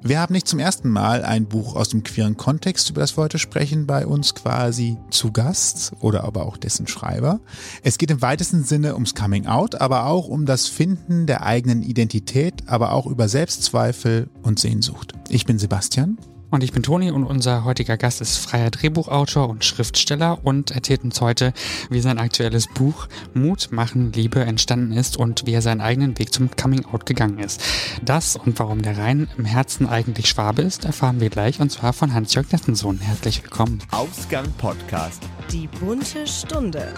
Wir haben nicht zum ersten Mal ein Buch aus dem queeren Kontext, über das wir heute sprechen, bei uns quasi zu Gast oder aber auch dessen Schreiber. Es geht im weitesten Sinne ums Coming Out, aber auch um das Finden der eigenen Identität, aber auch über Selbstzweifel und Sehnsucht. Ich bin Sebastian. Und ich bin Toni und unser heutiger Gast ist freier Drehbuchautor und Schriftsteller und erzählt uns heute, wie sein aktuelles Buch Mut machen, Liebe entstanden ist und wie er seinen eigenen Weg zum Coming Out gegangen ist. Das und warum der Rhein im Herzen eigentlich Schwabe ist, erfahren wir gleich und zwar von Hans-Jörg Nessensohn. Herzlich willkommen. Ausgang Podcast. Die bunte Stunde.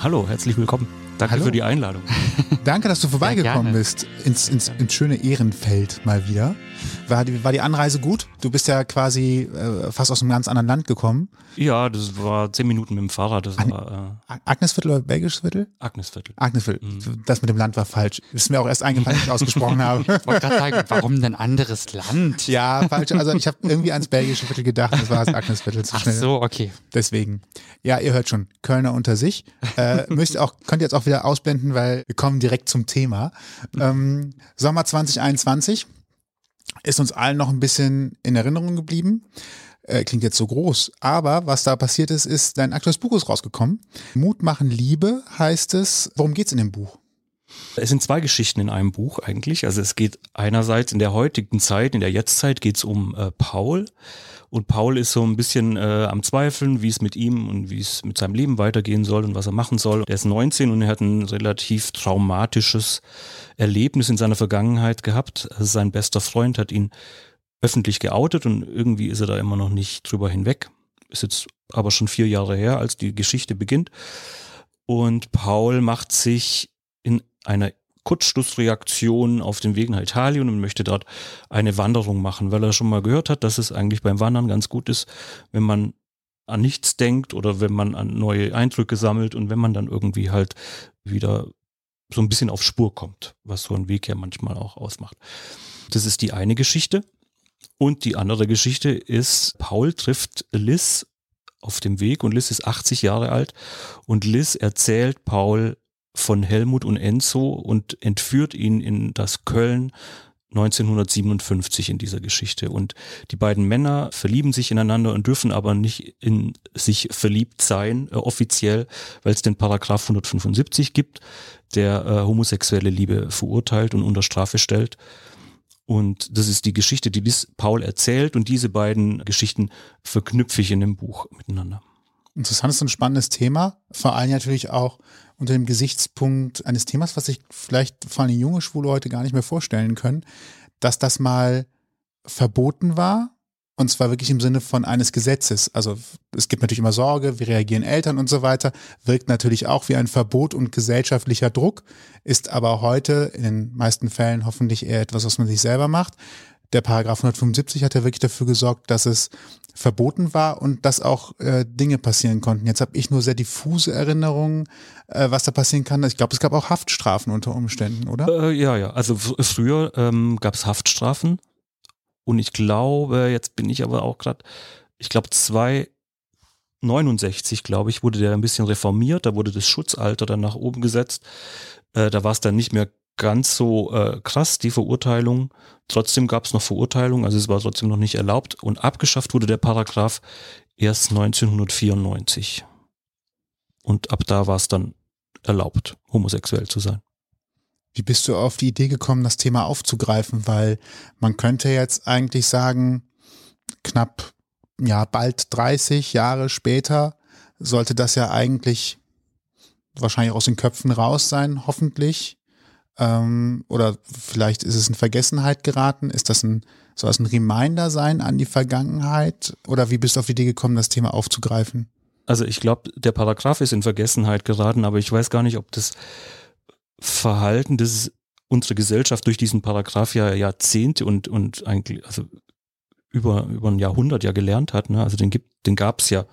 Hallo, herzlich willkommen. Danke Hallo. für die Einladung. Danke, dass du vorbeigekommen gerne. bist ins, ins, ins schöne Ehrenfeld mal wieder. War die, war die Anreise gut? Du bist ja quasi äh, fast aus einem ganz anderen Land gekommen. Ja, das war zehn Minuten mit dem Fahrrad. Das war A- Agnesviertel oder Belgisches Viertel? äh, Agnesviertel. Agnesviertel. Mhm. Das mit dem Land war falsch. Ist mir auch erst eingefallen, als ich ausgesprochen habe. Ich wollte gerade sagen, warum denn anderes Land? Ja, falsch. Also ich habe irgendwie ans belgische Viertel gedacht, das war das Agnesviertel zu Ach schnell. so, okay. Deswegen. Ja, ihr hört schon, Kölner unter sich. Äh, müsst auch, könnt ihr jetzt auch wieder ausblenden, weil wir kommen direkt zum Thema. Ähm, Sommer 2021 ist uns allen noch ein bisschen in Erinnerung geblieben. Äh, klingt jetzt so groß, aber was da passiert ist, ist, dein aktuelles Buch ist rausgekommen. Mut machen Liebe heißt es. Worum geht's in dem Buch? Es sind zwei Geschichten in einem Buch eigentlich. Also es geht einerseits in der heutigen Zeit, in der Jetztzeit geht es um äh, Paul. Und Paul ist so ein bisschen äh, am Zweifeln, wie es mit ihm und wie es mit seinem Leben weitergehen soll und was er machen soll. Er ist 19 und er hat ein relativ traumatisches Erlebnis in seiner Vergangenheit gehabt. Sein bester Freund hat ihn öffentlich geoutet und irgendwie ist er da immer noch nicht drüber hinweg. Ist jetzt aber schon vier Jahre her, als die Geschichte beginnt. Und Paul macht sich in einer Kurzschlussreaktion auf den Weg nach Italien und möchte dort eine Wanderung machen, weil er schon mal gehört hat, dass es eigentlich beim Wandern ganz gut ist, wenn man an nichts denkt oder wenn man an neue Eindrücke sammelt und wenn man dann irgendwie halt wieder so ein bisschen auf Spur kommt, was so ein Weg ja manchmal auch ausmacht. Das ist die eine Geschichte. Und die andere Geschichte ist, Paul trifft Liz auf dem Weg und Liz ist 80 Jahre alt und Liz erzählt Paul von Helmut und Enzo und entführt ihn in das Köln 1957 in dieser Geschichte. Und die beiden Männer verlieben sich ineinander und dürfen aber nicht in sich verliebt sein, äh, offiziell, weil es den Paragraph 175 gibt, der äh, homosexuelle Liebe verurteilt und unter Strafe stellt. Und das ist die Geschichte, die Liz Paul erzählt und diese beiden Geschichten verknüpfe ich in dem Buch miteinander. Interessantes und spannendes Thema. Vor allem natürlich auch unter dem Gesichtspunkt eines Themas, was sich vielleicht vor allem junge Schwule heute gar nicht mehr vorstellen können, dass das mal verboten war. Und zwar wirklich im Sinne von eines Gesetzes. Also es gibt natürlich immer Sorge, wie reagieren Eltern und so weiter, wirkt natürlich auch wie ein Verbot und gesellschaftlicher Druck, ist aber heute in den meisten Fällen hoffentlich eher etwas, was man sich selber macht. Der Paragraph 175 hat ja wirklich dafür gesorgt, dass es verboten war und dass auch äh, Dinge passieren konnten. Jetzt habe ich nur sehr diffuse Erinnerungen, äh, was da passieren kann. Ich glaube, es gab auch Haftstrafen unter Umständen, oder? Äh, ja, ja. Also fr- früher ähm, gab es Haftstrafen und ich glaube, jetzt bin ich aber auch gerade, ich glaube 269, glaube ich, wurde der ein bisschen reformiert. Da wurde das Schutzalter dann nach oben gesetzt. Äh, da war es dann nicht mehr ganz so äh, krass, die Verurteilung. Trotzdem gab es noch Verurteilung, also es war trotzdem noch nicht erlaubt. Und abgeschafft wurde der Paragraph erst 1994. Und ab da war es dann erlaubt, homosexuell zu sein. Wie bist du auf die Idee gekommen, das Thema aufzugreifen? Weil man könnte jetzt eigentlich sagen, knapp, ja, bald 30 Jahre später sollte das ja eigentlich wahrscheinlich aus den Köpfen raus sein, hoffentlich. Ähm, oder vielleicht ist es in Vergessenheit geraten. Ist das ein, soll das ein Reminder sein an die Vergangenheit? Oder wie bist du auf die Idee gekommen, das Thema aufzugreifen? Also ich glaube, der Paragraph ist in Vergessenheit geraten, aber ich weiß gar nicht, ob das Verhalten, das unsere Gesellschaft durch diesen Paragraph ja Jahrzehnte und, und eigentlich, also über, über ein Jahrhundert ja gelernt hat. Ne? Also den gibt, den gab es ja,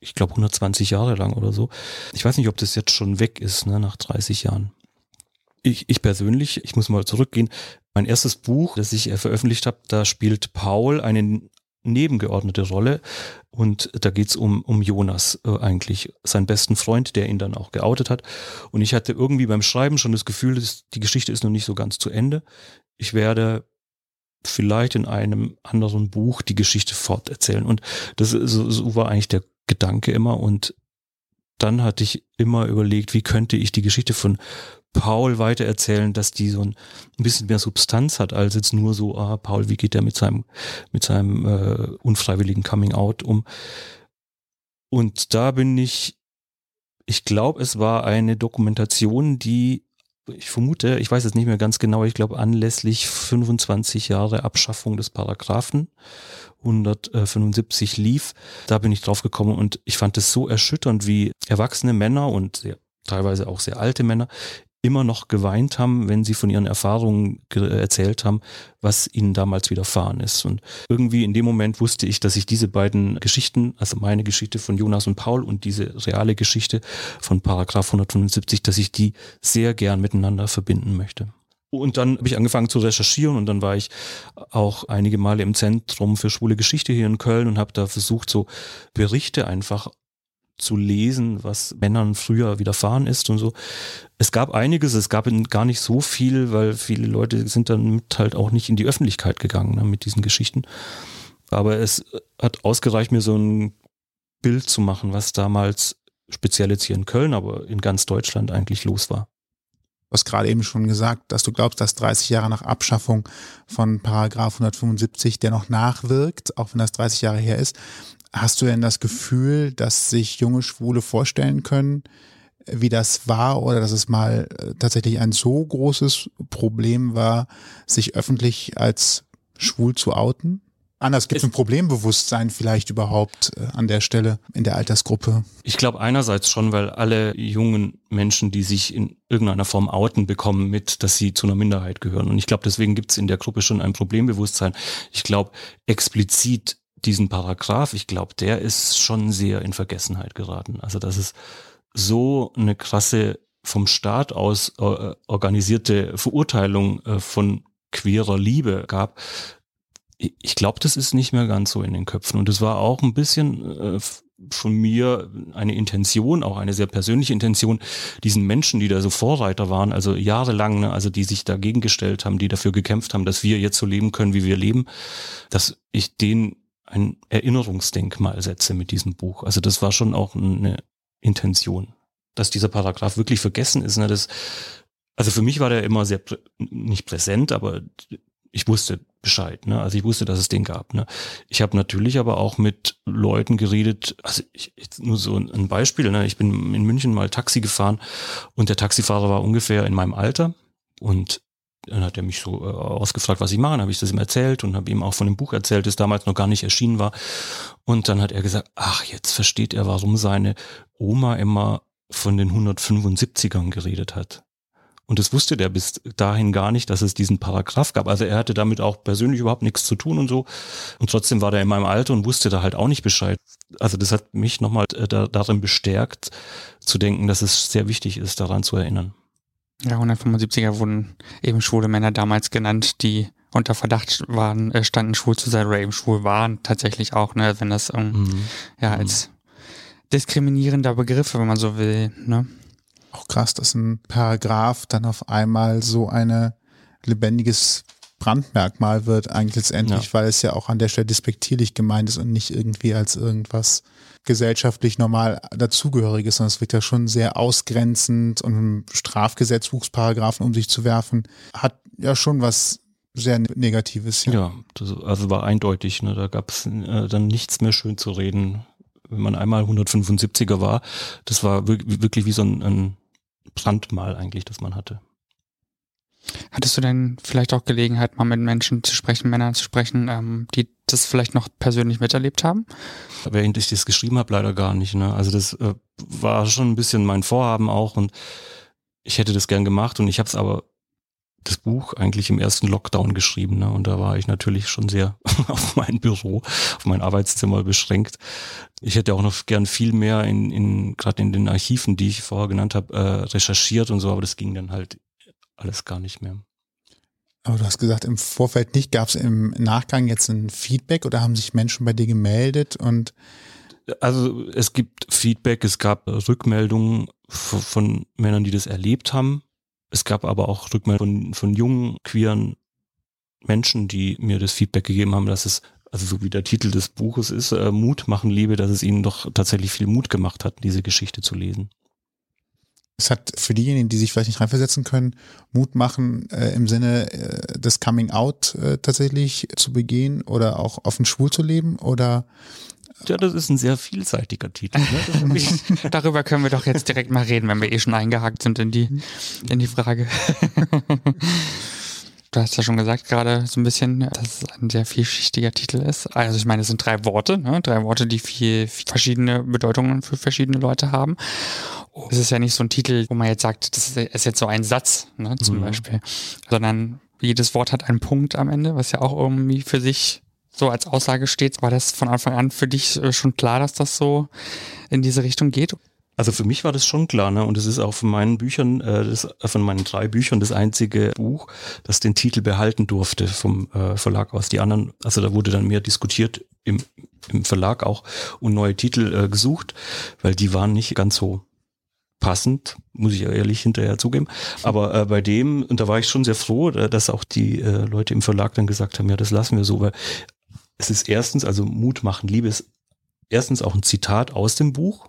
ich glaube, 120 Jahre lang oder so. Ich weiß nicht, ob das jetzt schon weg ist, ne, nach 30 Jahren. Ich, ich persönlich, ich muss mal zurückgehen, mein erstes Buch, das ich äh, veröffentlicht habe, da spielt Paul eine nebengeordnete Rolle und da geht's um, um Jonas äh, eigentlich, seinen besten Freund, der ihn dann auch geoutet hat. Und ich hatte irgendwie beim Schreiben schon das Gefühl, die Geschichte ist noch nicht so ganz zu Ende. Ich werde vielleicht in einem anderen Buch die Geschichte forterzählen. Und das so, so war eigentlich der Gedanke immer. Und dann hatte ich immer überlegt, wie könnte ich die Geschichte von Paul weitererzählen, dass die so ein, bisschen mehr Substanz hat, als jetzt nur so, ah, Paul, wie geht der mit seinem, mit seinem äh, unfreiwilligen Coming Out um? Und da bin ich, ich glaube, es war eine Dokumentation, die ich vermute, ich weiß es nicht mehr ganz genau, ich glaube anlässlich 25 Jahre Abschaffung des Paragraphen 175 lief. Da bin ich drauf gekommen und ich fand es so erschütternd, wie erwachsene Männer und sehr, teilweise auch sehr alte Männer immer noch geweint haben, wenn sie von ihren Erfahrungen erzählt haben, was ihnen damals widerfahren ist. Und irgendwie in dem Moment wusste ich, dass ich diese beiden Geschichten, also meine Geschichte von Jonas und Paul und diese reale Geschichte von Paragraph 175, dass ich die sehr gern miteinander verbinden möchte. Und dann habe ich angefangen zu recherchieren und dann war ich auch einige Male im Zentrum für schwule Geschichte hier in Köln und habe da versucht, so Berichte einfach zu lesen, was Männern früher widerfahren ist und so. Es gab einiges, es gab gar nicht so viel, weil viele Leute sind dann halt auch nicht in die Öffentlichkeit gegangen ne, mit diesen Geschichten. Aber es hat ausgereicht, mir so ein Bild zu machen, was damals speziell jetzt hier in Köln, aber in ganz Deutschland eigentlich los war. Du hast gerade eben schon gesagt, dass du glaubst, dass 30 Jahre nach Abschaffung von Paragraph 175 der noch nachwirkt, auch wenn das 30 Jahre her ist. Hast du denn das Gefühl, dass sich junge Schwule vorstellen können, wie das war oder dass es mal äh, tatsächlich ein so großes Problem war, sich öffentlich als schwul zu outen? Anders gibt es ein Problembewusstsein vielleicht überhaupt äh, an der Stelle in der Altersgruppe? Ich glaube einerseits schon, weil alle jungen Menschen, die sich in irgendeiner Form outen, bekommen mit, dass sie zu einer Minderheit gehören. Und ich glaube, deswegen gibt es in der Gruppe schon ein Problembewusstsein. Ich glaube, explizit diesen Paragraph, ich glaube, der ist schon sehr in Vergessenheit geraten. Also das ist so eine krasse vom Staat aus äh, organisierte Verurteilung äh, von queerer Liebe gab. Ich glaube, das ist nicht mehr ganz so in den Köpfen. Und es war auch ein bisschen äh, von mir eine Intention, auch eine sehr persönliche Intention, diesen Menschen, die da so Vorreiter waren, also jahrelang, ne, also die sich dagegen gestellt haben, die dafür gekämpft haben, dass wir jetzt so leben können, wie wir leben, dass ich denen ein Erinnerungsdenkmal setze mit diesem Buch. Also das war schon auch eine Intention, dass dieser Paragraph wirklich vergessen ist. Ne? Das, also für mich war der immer sehr nicht präsent, aber ich wusste Bescheid. Ne? Also ich wusste, dass es den gab. Ne? Ich habe natürlich aber auch mit Leuten geredet. Also ich, nur so ein Beispiel. Ne? Ich bin in München mal Taxi gefahren und der Taxifahrer war ungefähr in meinem Alter und dann hat er mich so äh, ausgefragt, was ich mache. Dann habe ich das ihm erzählt und habe ihm auch von dem Buch erzählt, das damals noch gar nicht erschienen war. Und dann hat er gesagt, ach, jetzt versteht er, warum seine Oma immer von den 175ern geredet hat. Und das wusste der bis dahin gar nicht, dass es diesen Paragraph gab. Also er hatte damit auch persönlich überhaupt nichts zu tun und so. Und trotzdem war der in meinem Alter und wusste da halt auch nicht Bescheid. Also das hat mich nochmal äh, darin bestärkt, zu denken, dass es sehr wichtig ist, daran zu erinnern. Ja, 175er wurden eben schwule Männer damals genannt, die unter Verdacht waren, äh, standen schwul zu sein oder eben schwul waren tatsächlich auch, ne, wenn das ähm, mhm. ja mhm. als diskriminierender Begriff, wenn man so will, ne. Auch krass, dass ein Paragraph dann auf einmal so eine lebendiges Brandmerkmal wird eigentlich letztendlich, ja. weil es ja auch an der Stelle despektierlich gemeint ist und nicht irgendwie als irgendwas gesellschaftlich normal dazugehöriges, sondern es wird ja schon sehr ausgrenzend und Strafgesetzbuchsparagraphen um sich zu werfen, hat ja schon was sehr Negatives. Ja, ja das, also war eindeutig, ne, da gab es äh, dann nichts mehr schön zu reden. Wenn man einmal 175er war, das war wirklich wie so ein, ein Brandmal eigentlich, das man hatte. Hattest du denn vielleicht auch Gelegenheit, mal mit Menschen zu sprechen, Männern zu sprechen, ähm, die das vielleicht noch persönlich miterlebt haben? Während ich das geschrieben habe, leider gar nicht. Ne? Also das äh, war schon ein bisschen mein Vorhaben auch und ich hätte das gern gemacht und ich habe es aber das Buch eigentlich im ersten Lockdown geschrieben. Ne? Und da war ich natürlich schon sehr auf mein Büro, auf mein Arbeitszimmer beschränkt. Ich hätte auch noch gern viel mehr in, in gerade in den Archiven, die ich vorher genannt habe, äh, recherchiert und so, aber das ging dann halt alles gar nicht mehr. Aber du hast gesagt, im Vorfeld nicht. Gab es im Nachgang jetzt ein Feedback oder haben sich Menschen bei dir gemeldet und also es gibt Feedback, es gab Rückmeldungen von Männern, die das erlebt haben. Es gab aber auch Rückmeldungen von, von jungen, queeren Menschen, die mir das Feedback gegeben haben, dass es, also so wie der Titel des Buches ist, äh, Mut machen Liebe, dass es ihnen doch tatsächlich viel Mut gemacht hat, diese Geschichte zu lesen. Es hat für diejenigen, die sich vielleicht nicht reinversetzen können, Mut machen äh, im Sinne äh, des Coming Out äh, tatsächlich zu begehen oder auch offen schwul zu leben oder ja, das ist ein sehr vielseitiger Titel. Ne? Darüber können wir doch jetzt direkt mal reden, wenn wir eh schon eingehakt sind in die, in die Frage. Du hast ja schon gesagt gerade so ein bisschen, dass es ein sehr vielschichtiger Titel ist. Also ich meine, es sind drei Worte, ne? drei Worte, die viel, viel verschiedene Bedeutungen für verschiedene Leute haben. Es ist ja nicht so ein Titel, wo man jetzt sagt, das ist jetzt so ein Satz, ne, zum mhm. Beispiel, sondern jedes Wort hat einen Punkt am Ende, was ja auch irgendwie für sich so als Aussage steht. War das von Anfang an für dich äh, schon klar, dass das so in diese Richtung geht? Also für mich war das schon klar, ne? Und es ist auch von meinen Büchern, äh, das, von meinen drei Büchern das einzige Buch, das den Titel behalten durfte vom äh, Verlag aus. Die anderen, also da wurde dann mehr diskutiert im, im Verlag auch und neue Titel äh, gesucht, weil die waren nicht ganz so passend, muss ich ehrlich hinterher zugeben. Aber äh, bei dem, und da war ich schon sehr froh, äh, dass auch die äh, Leute im Verlag dann gesagt haben, ja, das lassen wir so, weil es ist erstens, also Mut machen, Liebe ist erstens auch ein Zitat aus dem Buch,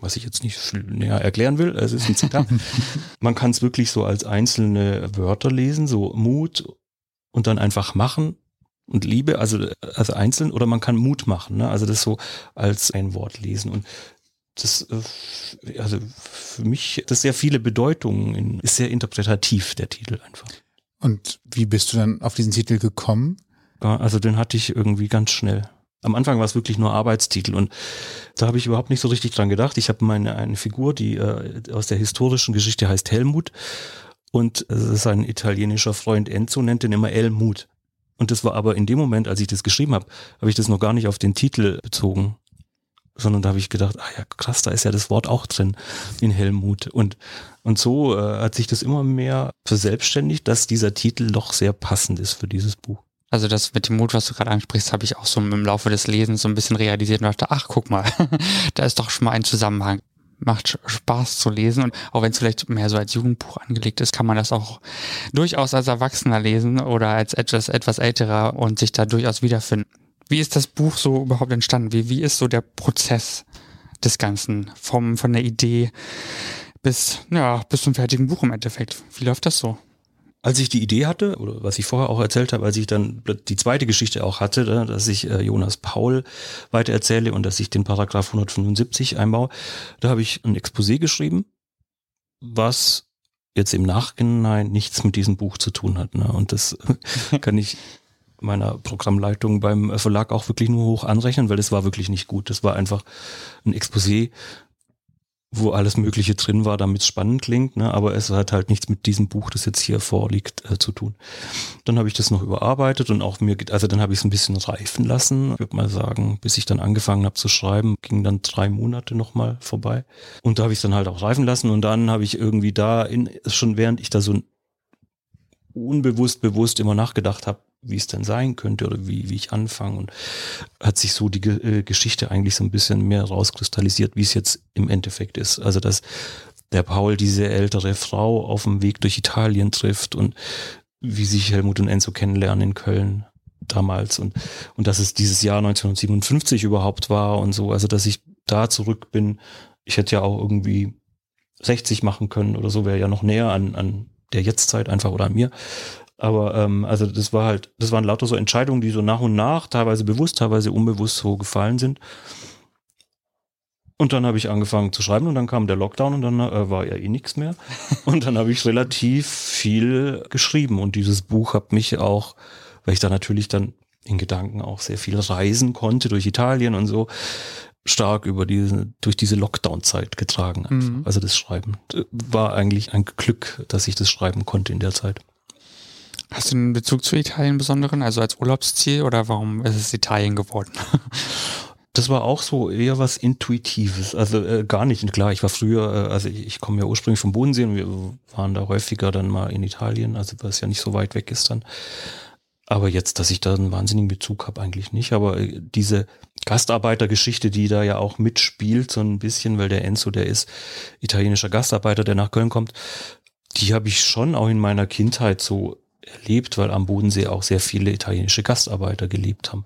was ich jetzt nicht näher erklären will, es ist ein Zitat. Man kann es wirklich so als einzelne Wörter lesen, so Mut und dann einfach machen und Liebe, also, also einzeln, oder man kann Mut machen, ne? also das so als ein Wort lesen. Und das, äh, also für mich, das sehr viele Bedeutungen, ist sehr interpretativ, der Titel einfach. Und wie bist du dann auf diesen Titel gekommen? Also den hatte ich irgendwie ganz schnell. Am Anfang war es wirklich nur Arbeitstitel und da habe ich überhaupt nicht so richtig dran gedacht. Ich habe meine eine Figur, die äh, aus der historischen Geschichte heißt Helmut und sein italienischer Freund Enzo nennt den immer Elmut. Und das war aber in dem Moment, als ich das geschrieben habe, habe ich das noch gar nicht auf den Titel bezogen, sondern da habe ich gedacht, ah ja krass, da ist ja das Wort auch drin in Helmut und und so äh, hat sich das immer mehr verselbstständigt, dass dieser Titel doch sehr passend ist für dieses Buch. Also das mit dem Mut, was du gerade ansprichst, habe ich auch so im Laufe des Lesens so ein bisschen realisiert und dachte, ach guck mal, da ist doch schon mal ein Zusammenhang. Macht Spaß zu lesen und auch wenn es vielleicht mehr so als Jugendbuch angelegt ist, kann man das auch durchaus als Erwachsener lesen oder als etwas, etwas älterer und sich da durchaus wiederfinden. Wie ist das Buch so überhaupt entstanden? Wie, wie ist so der Prozess des Ganzen vom, von der Idee bis, ja, bis zum fertigen Buch im Endeffekt? Wie läuft das so? Als ich die Idee hatte, oder was ich vorher auch erzählt habe, als ich dann die zweite Geschichte auch hatte, ne, dass ich äh, Jonas Paul weiter erzähle und dass ich den Paragraph 175 einbaue, da habe ich ein Exposé geschrieben, was jetzt im Nachhinein nichts mit diesem Buch zu tun hat. Ne? Und das kann ich meiner Programmleitung beim Verlag auch wirklich nur hoch anrechnen, weil das war wirklich nicht gut. Das war einfach ein Exposé, wo alles Mögliche drin war, damit es spannend klingt, ne? aber es hat halt nichts mit diesem Buch, das jetzt hier vorliegt, äh, zu tun. Dann habe ich das noch überarbeitet und auch mir, also dann habe ich es ein bisschen reifen lassen. Würde mal sagen, bis ich dann angefangen habe zu schreiben, ging dann drei Monate nochmal vorbei. Und da habe ich es dann halt auch reifen lassen und dann habe ich irgendwie da, in, schon während ich da so unbewusst, bewusst immer nachgedacht habe, wie es denn sein könnte oder wie, wie ich anfange. Und hat sich so die äh, Geschichte eigentlich so ein bisschen mehr rauskristallisiert, wie es jetzt im Endeffekt ist. Also, dass der Paul diese ältere Frau auf dem Weg durch Italien trifft und wie sich Helmut und Enzo kennenlernen in Köln damals und, und dass es dieses Jahr 1957 überhaupt war und so. Also, dass ich da zurück bin. Ich hätte ja auch irgendwie 60 machen können oder so, wäre ja noch näher an, an der Jetztzeit einfach oder an mir. Aber ähm, also das war halt, das waren lauter so Entscheidungen, die so nach und nach, teilweise bewusst, teilweise unbewusst so gefallen sind. Und dann habe ich angefangen zu schreiben und dann kam der Lockdown und dann äh, war ja eh nichts mehr. Und dann habe ich relativ viel geschrieben und dieses Buch hat mich auch, weil ich da natürlich dann in Gedanken auch sehr viel reisen konnte durch Italien und so, stark über diese, durch diese Lockdown-Zeit getragen. Mhm. Also das Schreiben war eigentlich ein Glück, dass ich das schreiben konnte in der Zeit. Hast du einen Bezug zu Italien besonderen, also als Urlaubsziel oder warum ist es Italien geworden? Das war auch so eher was Intuitives, also äh, gar nicht. Klar, ich war früher, äh, also ich, ich komme ja ursprünglich vom Bodensee und wir waren da häufiger dann mal in Italien, also weil es ja nicht so weit weg ist dann. Aber jetzt, dass ich da einen wahnsinnigen Bezug habe, eigentlich nicht. Aber äh, diese Gastarbeitergeschichte, die da ja auch mitspielt, so ein bisschen, weil der Enzo, der ist italienischer Gastarbeiter, der nach Köln kommt, die habe ich schon auch in meiner Kindheit so erlebt, weil am Bodensee auch sehr viele italienische Gastarbeiter gelebt haben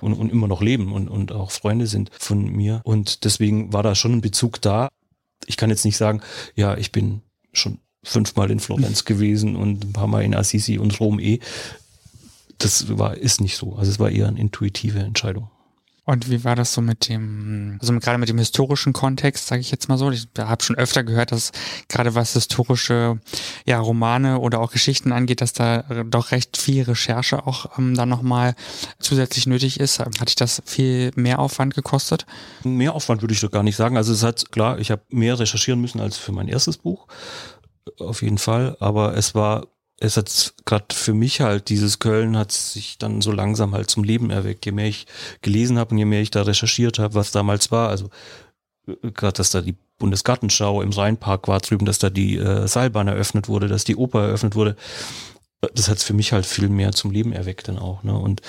und, und immer noch leben und, und auch Freunde sind von mir. Und deswegen war da schon ein Bezug da. Ich kann jetzt nicht sagen, ja, ich bin schon fünfmal in Florenz gewesen und ein paar Mal in Assisi und Rom eh. Das war, ist nicht so. Also es war eher eine intuitive Entscheidung. Und wie war das so mit dem, also gerade mit dem historischen Kontext, sage ich jetzt mal so. Ich habe schon öfter gehört, dass gerade was historische ja, Romane oder auch Geschichten angeht, dass da doch recht viel Recherche auch ähm, dann nochmal zusätzlich nötig ist. Hat dich das viel mehr Aufwand gekostet? Mehr Aufwand würde ich doch gar nicht sagen. Also es hat, klar, ich habe mehr recherchieren müssen als für mein erstes Buch. Auf jeden Fall. Aber es war es hat gerade für mich halt, dieses Köln hat sich dann so langsam halt zum Leben erweckt. Je mehr ich gelesen habe und je mehr ich da recherchiert habe, was damals war, also äh, gerade, dass da die Bundesgartenschau im Rheinpark war drüben, dass da die äh, Seilbahn eröffnet wurde, dass die Oper eröffnet wurde, das hat für mich halt viel mehr zum Leben erweckt dann auch. Ne? Und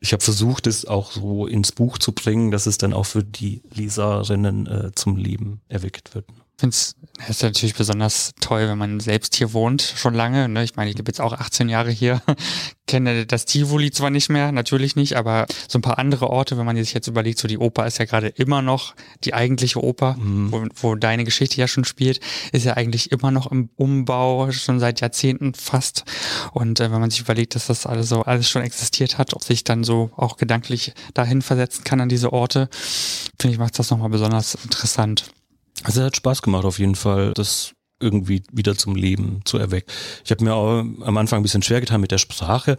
ich habe versucht, es auch so ins Buch zu bringen, dass es dann auch für die Leserinnen äh, zum Leben erweckt wird finde es ist natürlich besonders toll, wenn man selbst hier wohnt, schon lange. Ne? Ich meine, ich lebe jetzt auch 18 Jahre hier, kenne das Tivoli zwar nicht mehr, natürlich nicht, aber so ein paar andere Orte, wenn man sich jetzt überlegt, so die Oper ist ja gerade immer noch die eigentliche Oper, mhm. wo, wo deine Geschichte ja schon spielt, ist ja eigentlich immer noch im Umbau, schon seit Jahrzehnten fast. Und äh, wenn man sich überlegt, dass das alles so alles schon existiert hat, ob sich dann so auch gedanklich dahin versetzen kann an diese Orte, finde ich, macht das nochmal besonders interessant. Also es hat Spaß gemacht auf jeden Fall, das irgendwie wieder zum Leben zu erwecken. Ich habe mir auch am Anfang ein bisschen schwer getan mit der Sprache.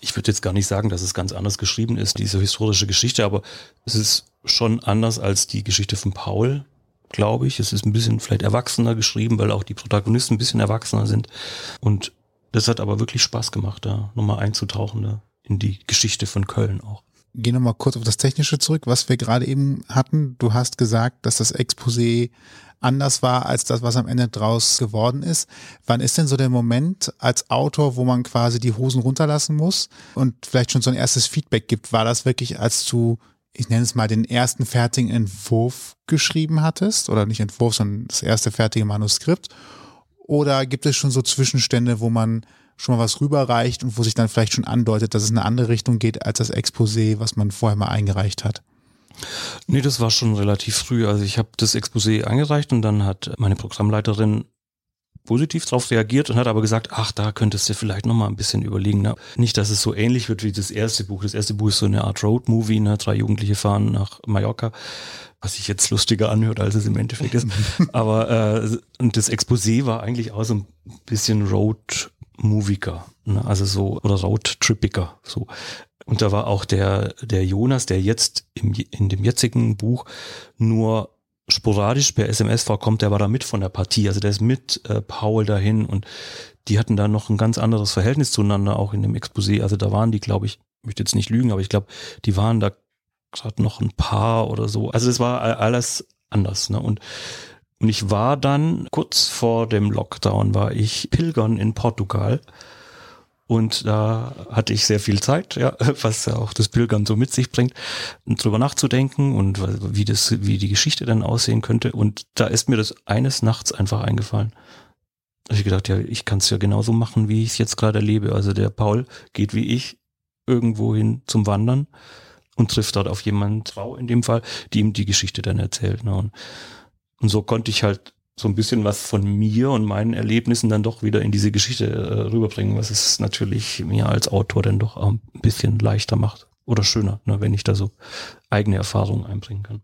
Ich würde jetzt gar nicht sagen, dass es ganz anders geschrieben ist, diese historische Geschichte, aber es ist schon anders als die Geschichte von Paul, glaube ich. Es ist ein bisschen vielleicht erwachsener geschrieben, weil auch die Protagonisten ein bisschen erwachsener sind. Und das hat aber wirklich Spaß gemacht, da nochmal einzutauchen da in die Geschichte von Köln auch gehe nochmal kurz auf das Technische zurück, was wir gerade eben hatten. Du hast gesagt, dass das Exposé anders war als das, was am Ende draus geworden ist. Wann ist denn so der Moment als Autor, wo man quasi die Hosen runterlassen muss und vielleicht schon so ein erstes Feedback gibt? War das wirklich, als du, ich nenne es mal, den ersten fertigen Entwurf geschrieben hattest? Oder nicht Entwurf, sondern das erste fertige Manuskript? Oder gibt es schon so Zwischenstände, wo man schon mal was rüberreicht und wo sich dann vielleicht schon andeutet, dass es in eine andere Richtung geht als das Exposé, was man vorher mal eingereicht hat? Nee, das war schon relativ früh. Also ich habe das Exposé eingereicht und dann hat meine Programmleiterin positiv darauf reagiert und hat aber gesagt, ach, da könntest du vielleicht noch mal ein bisschen überlegen. Ne? Nicht, dass es so ähnlich wird wie das erste Buch. Das erste Buch ist so eine Art Road-Movie, ne? drei Jugendliche fahren nach Mallorca, was sich jetzt lustiger anhört, als es im Endeffekt ist. aber äh, und das Exposé war eigentlich auch so ein bisschen Road Moviker, ne? also so, oder Roadtrippiger, so. Und da war auch der, der Jonas, der jetzt im, in dem jetzigen Buch nur sporadisch per SMS vorkommt, der war da mit von der Partie, also der ist mit äh, Paul dahin und die hatten da noch ein ganz anderes Verhältnis zueinander, auch in dem Exposé. Also da waren die, glaube ich, ich möchte jetzt nicht lügen, aber ich glaube, die waren da gerade noch ein Paar oder so. Also das war alles anders. Ne? Und und ich war dann, kurz vor dem Lockdown, war ich pilgern in Portugal. Und da hatte ich sehr viel Zeit, ja, was ja auch das Pilgern so mit sich bringt, drüber nachzudenken und wie das, wie die Geschichte dann aussehen könnte. Und da ist mir das eines Nachts einfach eingefallen. Da habe ich gedacht, ja, ich kann es ja genauso machen, wie ich es jetzt gerade erlebe. Also der Paul geht wie ich irgendwo hin zum Wandern und trifft dort auf jemanden, Frau in dem Fall, die ihm die Geschichte dann erzählt. Ne? Und und so konnte ich halt so ein bisschen was von mir und meinen Erlebnissen dann doch wieder in diese Geschichte äh, rüberbringen, was es natürlich mir als Autor dann doch ein bisschen leichter macht oder schöner, ne, wenn ich da so eigene Erfahrungen einbringen kann.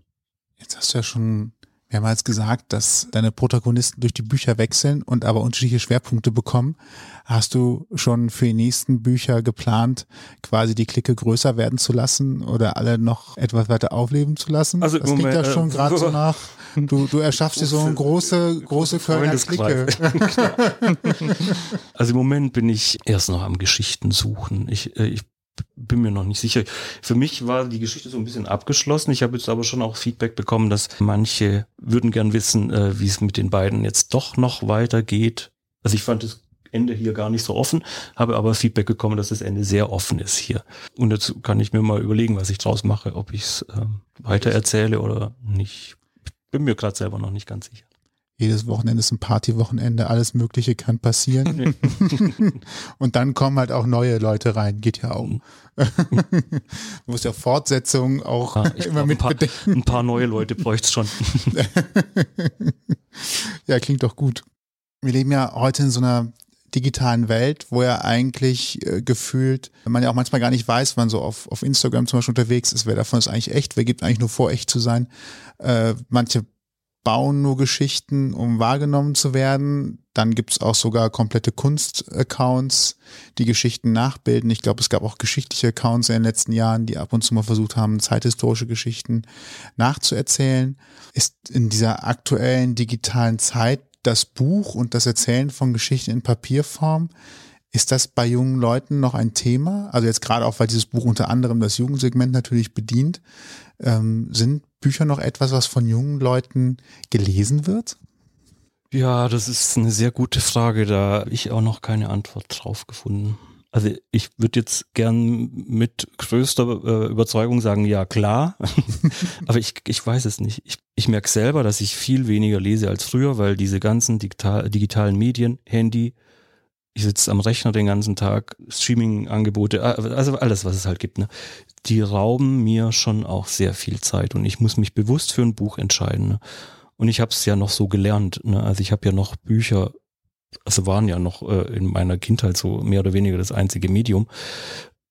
Jetzt hast du ja schon mehrmals gesagt, dass deine Protagonisten durch die Bücher wechseln und aber unterschiedliche Schwerpunkte bekommen. Hast du schon für die nächsten Bücher geplant, quasi die Clique größer werden zu lassen oder alle noch etwas weiter aufleben zu lassen? Also das klingt Moment, ja schon äh, gerade so nach. Du, du erschaffst dir so eine große, große Kölner Clique. also im Moment bin ich erst noch am Geschichten suchen. Ich, äh, ich bin mir noch nicht sicher. Für mich war die Geschichte so ein bisschen abgeschlossen. Ich habe jetzt aber schon auch Feedback bekommen, dass manche würden gern wissen, äh, wie es mit den beiden jetzt doch noch weitergeht. Also ich fand das Ende hier gar nicht so offen, habe aber Feedback bekommen, dass das Ende sehr offen ist hier. Und jetzt kann ich mir mal überlegen, was ich draus mache, ob ich es ähm, weiter erzähle oder nicht. Bin mir gerade selber noch nicht ganz sicher. Jedes Wochenende ist ein Partywochenende, alles Mögliche kann passieren. und dann kommen halt auch neue Leute rein, geht ja auch. Mhm. du musst ja Fortsetzungen auch ja, immer mit ein paar, ein paar neue Leute bräuchte es schon. ja, klingt doch gut. Wir leben ja heute in so einer digitalen Welt, wo ja eigentlich äh, gefühlt, man ja auch manchmal gar nicht weiß, wann so auf, auf Instagram zum Beispiel unterwegs ist, wer davon ist eigentlich echt, wer gibt eigentlich nur vor, echt zu sein. Äh, manche bauen nur Geschichten, um wahrgenommen zu werden. Dann gibt's auch sogar komplette Kunst-Accounts, die Geschichten nachbilden. Ich glaube, es gab auch geschichtliche Accounts in den letzten Jahren, die ab und zu mal versucht haben, zeithistorische Geschichten nachzuerzählen. Ist in dieser aktuellen digitalen Zeit das Buch und das Erzählen von Geschichten in Papierform, ist das bei jungen Leuten noch ein Thema? Also jetzt gerade auch, weil dieses Buch unter anderem das Jugendsegment natürlich bedient. Ähm, sind Bücher noch etwas, was von jungen Leuten gelesen wird? Ja, das ist eine sehr gute Frage. Da habe ich auch noch keine Antwort drauf gefunden. Also ich würde jetzt gern mit größter äh, Überzeugung sagen, ja klar, aber ich, ich weiß es nicht. Ich, ich merke selber, dass ich viel weniger lese als früher, weil diese ganzen digital, digitalen Medien, Handy, ich sitze am Rechner den ganzen Tag, Streaming-Angebote, also alles, was es halt gibt, ne? die rauben mir schon auch sehr viel Zeit und ich muss mich bewusst für ein Buch entscheiden. Ne? Und ich habe es ja noch so gelernt. Ne? Also ich habe ja noch Bücher also waren ja noch äh, in meiner Kindheit so mehr oder weniger das einzige Medium.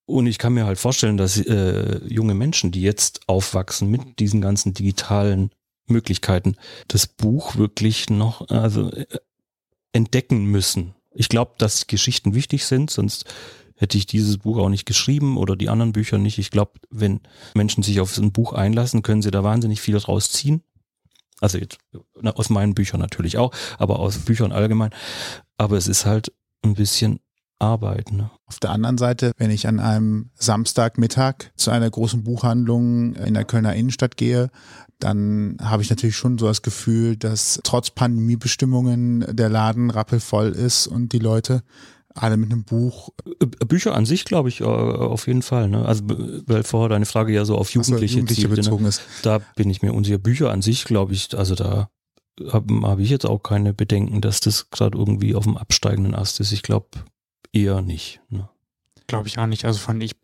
Und ich kann mir halt vorstellen, dass äh, junge Menschen, die jetzt aufwachsen mit diesen ganzen digitalen Möglichkeiten, das Buch wirklich noch also äh, entdecken müssen. Ich glaube, dass Geschichten wichtig sind, sonst hätte ich dieses Buch auch nicht geschrieben oder die anderen Bücher nicht. Ich glaube, wenn Menschen sich auf ein Buch einlassen, können sie da wahnsinnig viel draus ziehen. Also jetzt, aus meinen Büchern natürlich auch, aber aus Büchern allgemein. Aber es ist halt ein bisschen Arbeit. Ne? Auf der anderen Seite, wenn ich an einem Samstagmittag zu einer großen Buchhandlung in der Kölner Innenstadt gehe, dann habe ich natürlich schon so das Gefühl, dass trotz Pandemiebestimmungen der Laden rappelvoll ist und die Leute alle mit einem Buch. Äh, Bücher an sich, glaube ich, äh, auf jeden Fall. Ne? Also, weil vorher deine Frage ja so auf Jugendliche, so, Jugendliche zielte, ne? bezogen ne? ist. Da bin ich mir unsicher. Bücher an sich, glaube ich, also da habe hab ich jetzt auch keine Bedenken, dass das gerade irgendwie auf dem absteigenden Ast ist. Ich glaube eher nicht. Ne? Glaube ich auch nicht. Also von ich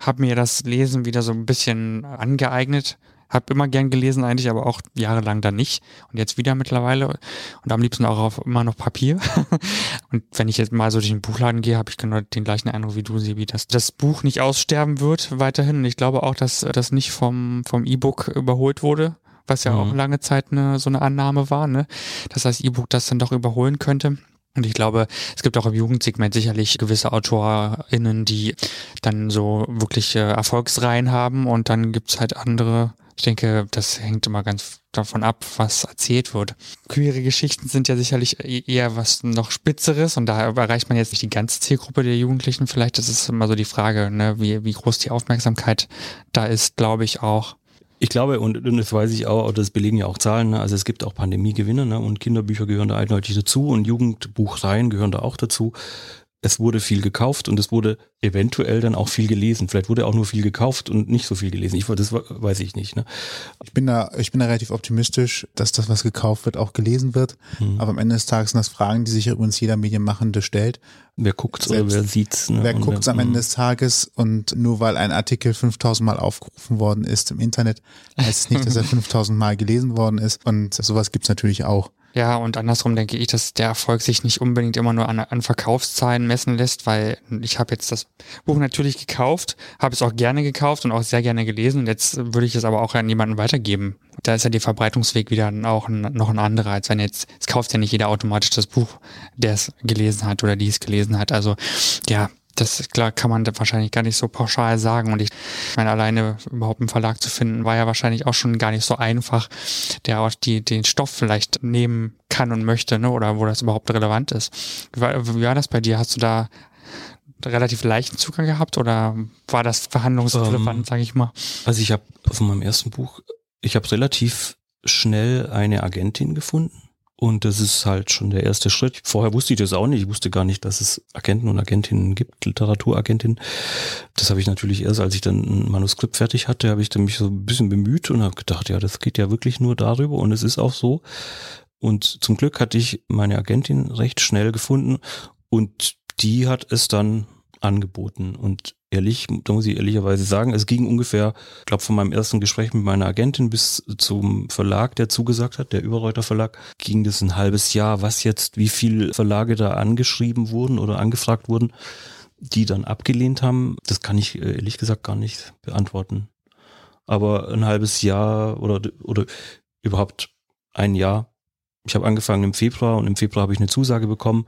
habe mir das Lesen wieder so ein bisschen angeeignet hab immer gern gelesen eigentlich, aber auch jahrelang dann nicht. Und jetzt wieder mittlerweile. Und am liebsten auch auf immer noch Papier. und wenn ich jetzt mal so durch den Buchladen gehe, habe ich genau den gleichen Eindruck wie du, Sibi, dass das Buch nicht aussterben wird weiterhin. Und ich glaube auch, dass das nicht vom, vom E-Book überholt wurde was ja mhm. auch lange Zeit eine, so eine Annahme war, ne? dass das E-Book das dann doch überholen könnte. Und ich glaube, es gibt auch im Jugendsegment sicherlich gewisse AutorInnen, die dann so wirklich äh, Erfolgsreihen haben und dann gibt's halt andere ich denke, das hängt immer ganz davon ab, was erzählt wird. Queere Geschichten sind ja sicherlich e-, eher was noch Spitzeres und da erreicht man jetzt nicht die ganze Zielgruppe der Jugendlichen. Vielleicht das ist immer so die Frage, ne, wie, wie groß die Aufmerksamkeit da ist, glaube ich auch. Ich glaube, und, und das weiß ich auch, das belegen ja auch Zahlen, ne? also es gibt auch Pandemiegewinner ne? und Kinderbücher gehören da eindeutig dazu und Jugendbuchreihen gehören da auch dazu es wurde viel gekauft und es wurde eventuell dann auch viel gelesen. Vielleicht wurde auch nur viel gekauft und nicht so viel gelesen. Ich, das weiß ich nicht. Ne? Ich bin da, ich bin da relativ optimistisch, dass das, was gekauft wird, auch gelesen wird. Mhm. Aber am Ende des Tages sind das Fragen, die sich übrigens jeder Medienmachende stellt. Wer guckt oder wer sieht's? Ne? Wer guckt am Ende mhm. des Tages und nur weil ein Artikel 5000 Mal aufgerufen worden ist im Internet, heißt es nicht, dass er 5000 Mal gelesen worden ist. Und sowas gibt's natürlich auch. Ja, und andersrum denke ich, dass der Erfolg sich nicht unbedingt immer nur an, an Verkaufszahlen messen lässt, weil ich habe jetzt das Buch natürlich gekauft, habe es auch gerne gekauft und auch sehr gerne gelesen und jetzt würde ich es aber auch an jemanden weitergeben. Da ist ja der Verbreitungsweg wieder auch ein, noch ein anderer, als wenn jetzt, es kauft ja nicht jeder automatisch das Buch, der es gelesen hat oder die es gelesen hat. Also ja, das klar kann man wahrscheinlich gar nicht so pauschal sagen. Und ich meine, alleine überhaupt einen Verlag zu finden, war ja wahrscheinlich auch schon gar nicht so einfach, der auch die, den Stoff vielleicht nehmen kann und möchte, ne? Oder wo das überhaupt relevant ist. Wie war, wie war das bei dir? Hast du da relativ leichten Zugang gehabt oder war das verhandlungsrelevant, ähm, sage ich mal? Also ich habe von meinem ersten Buch, ich habe relativ schnell eine Agentin gefunden und das ist halt schon der erste Schritt. Vorher wusste ich das auch nicht. Ich wusste gar nicht, dass es Agenten und Agentinnen gibt, Literaturagentinnen. Das habe ich natürlich erst, als ich dann ein Manuskript fertig hatte, habe ich dann mich so ein bisschen bemüht und habe gedacht, ja, das geht ja wirklich nur darüber und es ist auch so. Und zum Glück hatte ich meine Agentin recht schnell gefunden und die hat es dann angeboten. Und ehrlich, da muss ich ehrlicherweise sagen, es ging ungefähr, ich glaube, von meinem ersten Gespräch mit meiner Agentin bis zum Verlag, der zugesagt hat, der Überreuter Verlag, ging das ein halbes Jahr, was jetzt, wie viele Verlage da angeschrieben wurden oder angefragt wurden, die dann abgelehnt haben, das kann ich äh, ehrlich gesagt gar nicht beantworten. Aber ein halbes Jahr oder, oder überhaupt ein Jahr. Ich habe angefangen im Februar und im Februar habe ich eine Zusage bekommen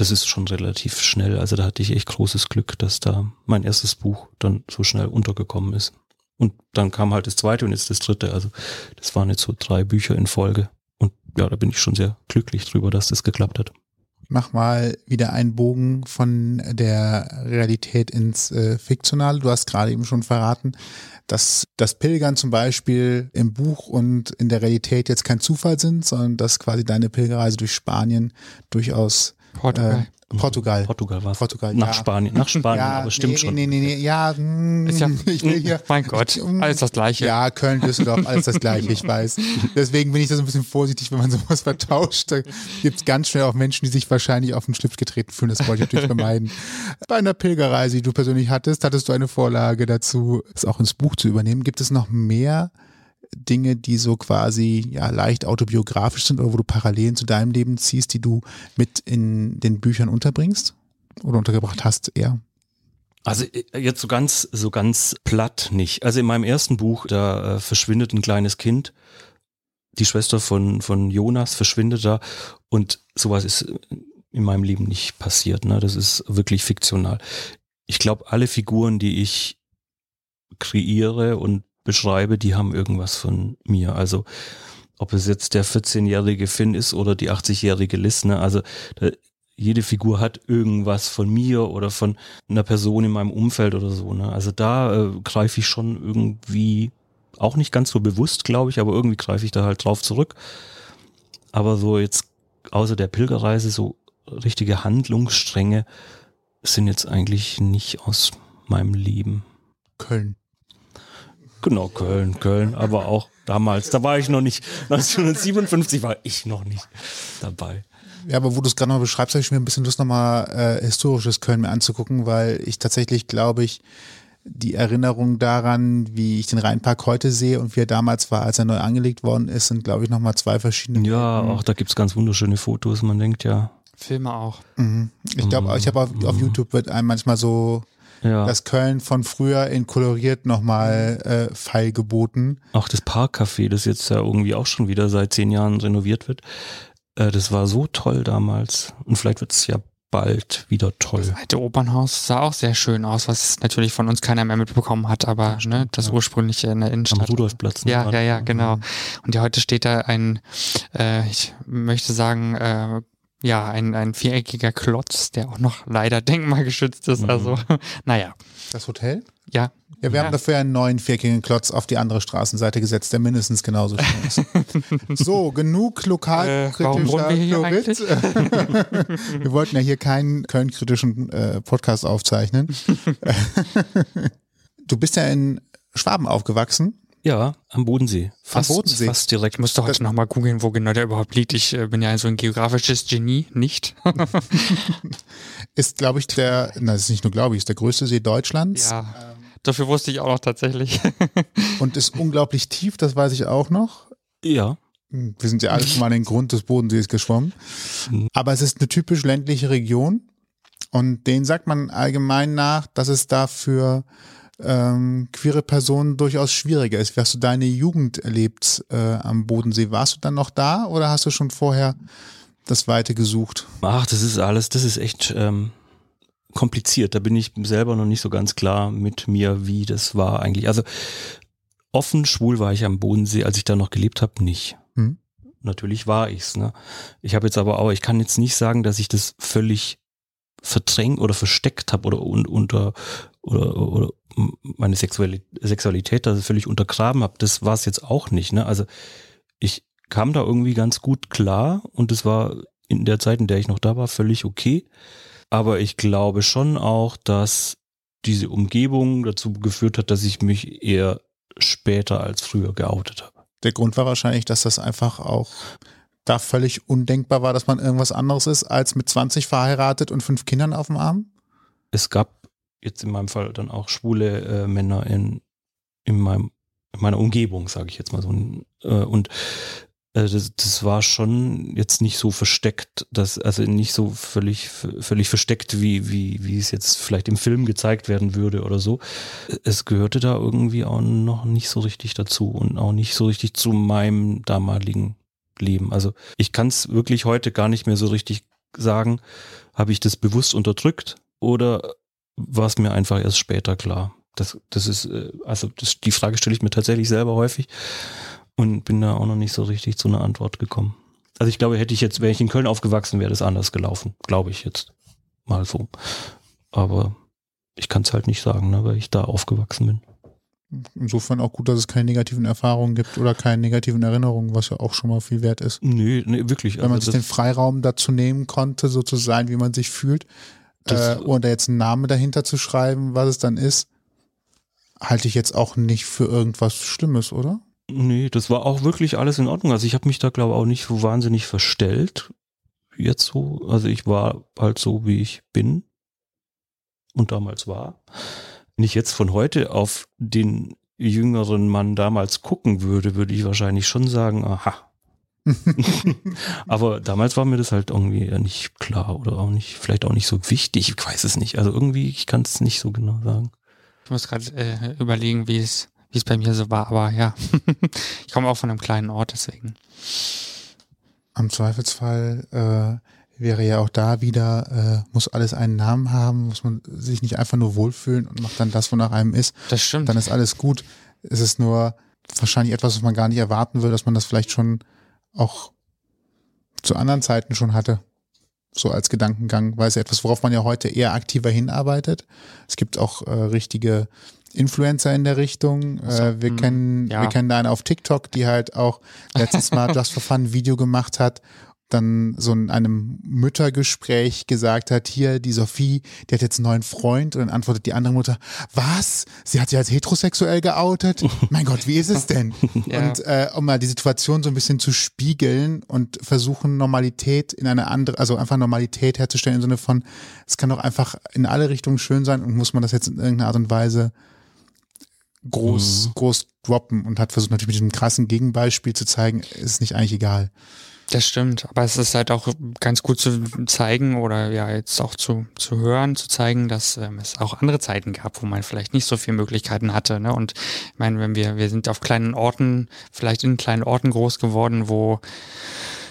das ist schon relativ schnell. Also da hatte ich echt großes Glück, dass da mein erstes Buch dann so schnell untergekommen ist. Und dann kam halt das zweite und jetzt das dritte. Also das waren jetzt so drei Bücher in Folge. Und ja, da bin ich schon sehr glücklich drüber, dass das geklappt hat. Mach mal wieder einen Bogen von der Realität ins äh, Fiktionale. Du hast gerade eben schon verraten, dass das Pilgern zum Beispiel im Buch und in der Realität jetzt kein Zufall sind, sondern dass quasi deine Pilgerreise durch Spanien durchaus Portugal. Äh, Portugal. Portugal war Portugal, Nach ja. Spanien, nach Spanien, ja, aber stimmt nee, schon. Nee, nee, nee, ja, mm, Ist ja, ich will hier. mein Gott, alles das Gleiche. Ja, Köln, Düsseldorf, alles das Gleiche, ich weiß. Deswegen bin ich da so ein bisschen vorsichtig, wenn man sowas vertauscht. Da gibt es ganz schnell auch Menschen, die sich wahrscheinlich auf den Schlips getreten fühlen. Das wollte ich natürlich vermeiden. Bei einer Pilgerreise, die du persönlich hattest, hattest du eine Vorlage dazu, es auch ins Buch zu übernehmen. Gibt es noch mehr Dinge, die so quasi ja leicht autobiografisch sind oder wo du Parallelen zu deinem Leben ziehst, die du mit in den Büchern unterbringst oder untergebracht hast eher? Also äh, jetzt so ganz, so ganz platt nicht. Also in meinem ersten Buch, da äh, verschwindet ein kleines Kind. Die Schwester von, von Jonas verschwindet da und sowas ist in meinem Leben nicht passiert. Ne? Das ist wirklich fiktional. Ich glaube, alle Figuren, die ich kreiere und beschreibe, die haben irgendwas von mir. Also ob es jetzt der 14-jährige Finn ist oder die 80-jährige Liz, ne? also da, jede Figur hat irgendwas von mir oder von einer Person in meinem Umfeld oder so. Ne? Also da äh, greife ich schon irgendwie, auch nicht ganz so bewusst, glaube ich, aber irgendwie greife ich da halt drauf zurück. Aber so jetzt außer der Pilgerreise, so richtige Handlungsstränge sind jetzt eigentlich nicht aus meinem Leben. Köln. Genau, Köln, Köln, aber auch damals, da war ich noch nicht, 1957 war ich noch nicht dabei. Ja, aber wo du es gerade noch beschreibst, habe ich mir ein bisschen Lust, nochmal äh, historisches Köln mir anzugucken, weil ich tatsächlich, glaube ich, die Erinnerung daran, wie ich den Rheinpark heute sehe und wie er damals war, als er neu angelegt worden ist, sind, glaube ich, nochmal zwei verschiedene. Ja, auch da gibt's ganz wunderschöne Fotos. Man denkt ja. Filme auch. Mhm. Ich glaube, ich habe auf, auf YouTube wird einem manchmal so Ja, das Köln von früher in koloriert nochmal äh, Pfeil geboten. auch das Parkcafé, das jetzt ja irgendwie auch schon wieder seit zehn Jahren renoviert wird. Äh, das war so toll damals. Und vielleicht wird's ja bald wieder toll. Das alte Opernhaus sah auch sehr schön aus, was natürlich von uns keiner mehr mitbekommen hat, aber ne, das ursprüngliche in der Am Innenstadt. Rudolfplatz. ne? Ja, ja, ja, genau. Und ja, heute steht da ein, äh, ich möchte sagen, äh, ja, ein, ein viereckiger Klotz, der auch noch leider denkmalgeschützt ist. Mhm. Also, naja, Das Hotel? ja. Ja, wir Ja. haben dafür einen neuen vierkigen Klotz auf die andere Straßenseite gesetzt, der mindestens genauso schön ist. so, genug Äh, lokalkritischer wir hier Chlorid. wir wollten ja hier keinen köln-kritischen äh, Podcast aufzeichnen. du bist ja in Schwaben aufgewachsen. Ja, am Bodensee. Fast, Bodensee. Fast direkt. Ich musste heute nochmal googeln, wo genau der überhaupt liegt. Ich äh, bin ja so ein geografisches Genie, nicht? Ist, glaube ich, der, na, das ist nicht nur, glaube ich, ist der größte See Deutschlands ja. Dafür wusste ich auch noch tatsächlich. und ist unglaublich tief, das weiß ich auch noch. Ja. Hm, Wir sind ja alle schon mal an den Grund des Bodensees geschwommen. Mhm. Aber es ist eine typisch ländliche Region. Und den sagt man allgemein nach, dass es da für ähm, queere Personen durchaus schwieriger ist. Wie hast du deine Jugend erlebt äh, am Bodensee? Warst du dann noch da oder hast du schon vorher das Weite gesucht? Ach, das ist alles, das ist echt ähm, kompliziert. Da bin ich selber noch nicht so ganz klar mit mir, wie das war eigentlich. Also offen schwul war ich am Bodensee, als ich da noch gelebt habe, nicht. Hm. Natürlich war ich's. Ne? Ich habe jetzt aber auch, ich kann jetzt nicht sagen, dass ich das völlig verdrängt oder versteckt habe oder un, unter oder, oder meine Sexualität, Sexualität da völlig untergraben habe. Das war es jetzt auch nicht. Ne? Also ich kam da irgendwie ganz gut klar und es war in der Zeit, in der ich noch da war, völlig okay. Aber ich glaube schon auch, dass diese Umgebung dazu geführt hat, dass ich mich eher später als früher geoutet habe. Der Grund war wahrscheinlich, dass das einfach auch da völlig undenkbar war, dass man irgendwas anderes ist als mit 20 verheiratet und fünf Kindern auf dem Arm? Es gab jetzt in meinem Fall dann auch schwule äh, Männer in, in, meinem, in meiner Umgebung, sage ich jetzt mal so. Äh, und äh, das, das war schon jetzt nicht so versteckt, dass, also nicht so völlig, völlig versteckt, wie, wie, wie es jetzt vielleicht im Film gezeigt werden würde oder so. Es gehörte da irgendwie auch noch nicht so richtig dazu und auch nicht so richtig zu meinem damaligen Leben. Also ich kann es wirklich heute gar nicht mehr so richtig sagen, habe ich das bewusst unterdrückt oder war es mir einfach erst später klar. Das, das ist, äh, also das, die Frage stelle ich mir tatsächlich selber häufig und bin da auch noch nicht so richtig zu einer Antwort gekommen. Also ich glaube, hätte ich jetzt, wäre ich in Köln aufgewachsen, wäre das anders gelaufen, glaube ich jetzt mal so. Aber ich kann es halt nicht sagen, ne, weil ich da aufgewachsen bin. Insofern auch gut, dass es keine negativen Erfahrungen gibt oder keine negativen Erinnerungen, was ja auch schon mal viel wert ist. Nee, nee wirklich. Wenn man also sich den Freiraum dazu nehmen konnte, so zu sein, wie man sich fühlt, äh, ohne jetzt einen Namen dahinter zu schreiben, was es dann ist, halte ich jetzt auch nicht für irgendwas Schlimmes, oder? Nee, das war auch wirklich alles in Ordnung. Also ich habe mich da, glaube ich, auch nicht so wahnsinnig verstellt. Jetzt so. Also ich war halt so, wie ich bin und damals war. Wenn ich jetzt von heute auf den jüngeren Mann damals gucken würde, würde ich wahrscheinlich schon sagen, aha. Aber damals war mir das halt irgendwie nicht klar oder auch nicht, vielleicht auch nicht so wichtig. Ich weiß es nicht. Also irgendwie, ich kann es nicht so genau sagen. Ich muss gerade äh, überlegen, wie es wie es bei mir so war. Aber ja, ich komme auch von einem kleinen Ort, deswegen. Am Zweifelsfall äh, wäre ja auch da wieder, äh, muss alles einen Namen haben, muss man sich nicht einfach nur wohlfühlen und macht dann das, wonach einem ist. Das stimmt. Dann ist alles gut. Es ist nur wahrscheinlich etwas, was man gar nicht erwarten würde, dass man das vielleicht schon auch zu anderen Zeiten schon hatte. So als Gedankengang, weil es ja etwas, worauf man ja heute eher aktiver hinarbeitet. Es gibt auch äh, richtige Influencer in der Richtung. So, äh, wir, mh, kennen, ja. wir kennen da eine auf TikTok, die halt auch letztes Mal Just for Fun Video gemacht hat, dann so in einem Müttergespräch gesagt hat, hier, die Sophie, die hat jetzt einen neuen Freund und dann antwortet die andere Mutter, was? Sie hat sich als heterosexuell geoutet? mein Gott, wie ist es denn? ja. Und äh, um mal die Situation so ein bisschen zu spiegeln und versuchen, Normalität in eine andere, also einfach Normalität herzustellen im Sinne von, es kann doch einfach in alle Richtungen schön sein und muss man das jetzt in irgendeiner Art und Weise groß, mhm. groß droppen und hat versucht natürlich mit diesem krassen Gegenbeispiel zu zeigen, ist nicht eigentlich egal. Das stimmt, aber es ist halt auch ganz gut zu zeigen oder ja jetzt auch zu, zu hören, zu zeigen, dass ähm, es auch andere Zeiten gab, wo man vielleicht nicht so viele Möglichkeiten hatte. Ne? Und ich meine, wenn wir, wir sind auf kleinen Orten, vielleicht in kleinen Orten groß geworden, wo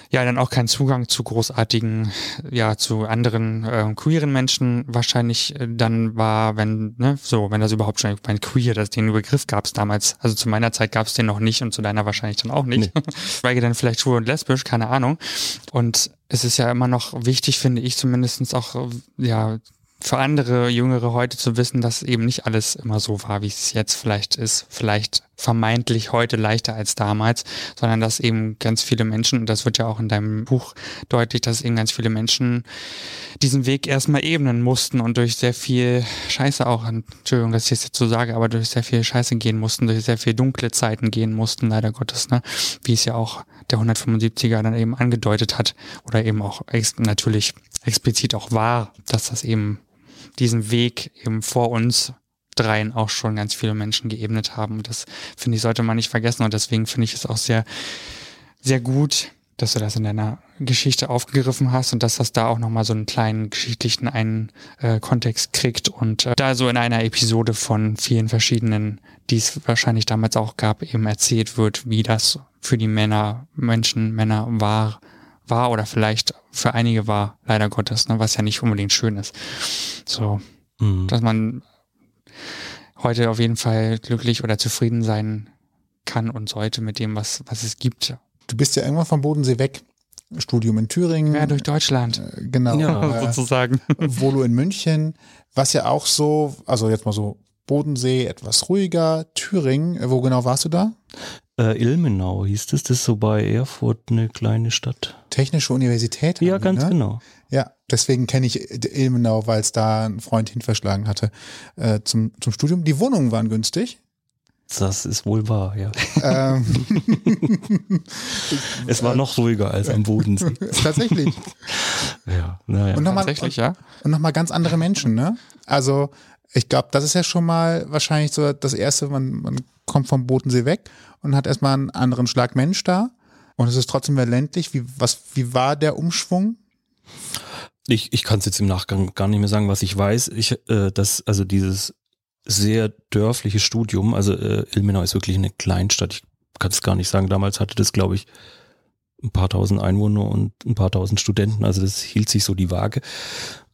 ja dann auch kein Zugang zu großartigen, ja, zu anderen äh, queeren Menschen wahrscheinlich äh, dann war, wenn, ne, so, wenn das überhaupt schon, mein queer, das, den Begriff gab es damals. Also zu meiner Zeit gab es den noch nicht und zu deiner wahrscheinlich dann auch nicht. Nee. Schweige dann vielleicht schwul und lesbisch, keine Ahnung. Und es ist ja immer noch wichtig, finde ich zumindestens auch, ja, für andere Jüngere heute zu wissen, dass eben nicht alles immer so war, wie es jetzt vielleicht ist, vielleicht vermeintlich heute leichter als damals, sondern dass eben ganz viele Menschen, und das wird ja auch in deinem Buch deutlich, dass eben ganz viele Menschen diesen Weg erstmal ebnen mussten und durch sehr viel Scheiße auch, Entschuldigung, dass ich das jetzt so sage, aber durch sehr viel Scheiße gehen mussten, durch sehr viel dunkle Zeiten gehen mussten, leider Gottes, ne? Wie es ja auch der 175er dann eben angedeutet hat oder eben auch ex natürlich explizit auch war, dass das eben diesen Weg eben vor uns dreien auch schon ganz viele Menschen geebnet haben. Und das finde ich, sollte man nicht vergessen. Und deswegen finde ich es auch sehr, sehr gut, dass du das in deiner Geschichte aufgegriffen hast und dass das da auch nochmal so einen kleinen geschichtlichen einen äh, Kontext kriegt und äh, da so in einer Episode von vielen verschiedenen, die es wahrscheinlich damals auch gab, eben erzählt wird, wie das für die Männer, Menschen, Männer war, war oder vielleicht für einige war, leider Gottes, ne, was ja nicht unbedingt schön ist. So, mhm. dass man heute auf jeden Fall glücklich oder zufrieden sein kann und sollte mit dem, was, was es gibt. Du bist ja irgendwann vom Bodensee weg. Studium in Thüringen. Ja, durch Deutschland. Äh, genau. Ja, äh, sozusagen. Volo in München, was ja auch so, also jetzt mal so Bodensee etwas ruhiger, Thüringen, wo genau warst du da? Äh, Ilmenau hieß es, das ist so bei Erfurt eine kleine Stadt. Technische Universität? Ja, ganz ne? genau. Ja, deswegen kenne ich Ilmenau, weil es da ein Freund hinverschlagen hatte äh, zum, zum Studium. Die Wohnungen waren günstig. Das ist wohl wahr, ja. Ähm, Es war noch ruhiger als am Bodensee. tatsächlich. Ja, naja. Und nochmal Tatsächlich, ja. und noch mal ganz andere Menschen, ne? Also ich glaube, das ist ja schon mal wahrscheinlich so das Erste, man, man kommt vom Bodensee weg und hat erstmal einen anderen Schlag Mensch da. Und es ist trotzdem mehr ländlich. Wie, was, wie war der Umschwung? Ich, ich kann es jetzt im Nachgang gar nicht mehr sagen, was ich weiß. Ich, äh, dass also dieses sehr dörfliche Studium, also äh, Ilmenau ist wirklich eine Kleinstadt. Ich kann es gar nicht sagen. Damals hatte das, glaube ich, ein paar tausend Einwohner und ein paar tausend Studenten. Also das hielt sich so die Waage.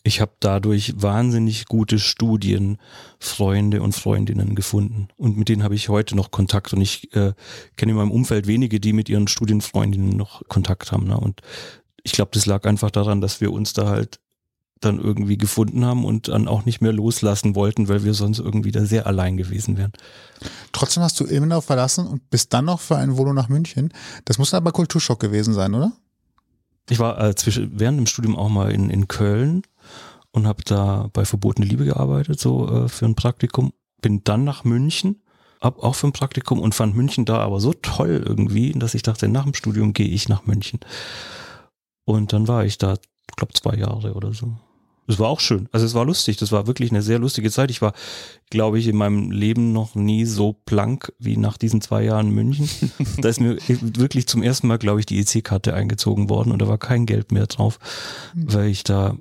Ich habe dadurch wahnsinnig gute Studienfreunde und Freundinnen gefunden. Und mit denen habe ich heute noch Kontakt. Und ich äh, kenne in meinem Umfeld wenige, die mit ihren Studienfreundinnen noch Kontakt haben. Ne? Und ich glaube, das lag einfach daran, dass wir uns da halt dann irgendwie gefunden haben und dann auch nicht mehr loslassen wollten, weil wir sonst irgendwie da sehr allein gewesen wären. Trotzdem hast du Ilmenau verlassen und bist dann noch für ein Volo nach München. Das muss aber Kulturschock gewesen sein, oder? Ich war äh, zwischen, während dem Studium auch mal in, in Köln und habe da bei Verbotene Liebe gearbeitet, so äh, für ein Praktikum. Bin dann nach München, ab auch für ein Praktikum und fand München da aber so toll irgendwie, dass ich dachte, nach dem Studium gehe ich nach München. Und dann war ich da, glaube zwei Jahre oder so. Es war auch schön. Also es war lustig. Das war wirklich eine sehr lustige Zeit. Ich war, glaube ich, in meinem Leben noch nie so blank wie nach diesen zwei Jahren München. da ist mir wirklich zum ersten Mal, glaube ich, die EC-Karte eingezogen worden und da war kein Geld mehr drauf, weil ich da,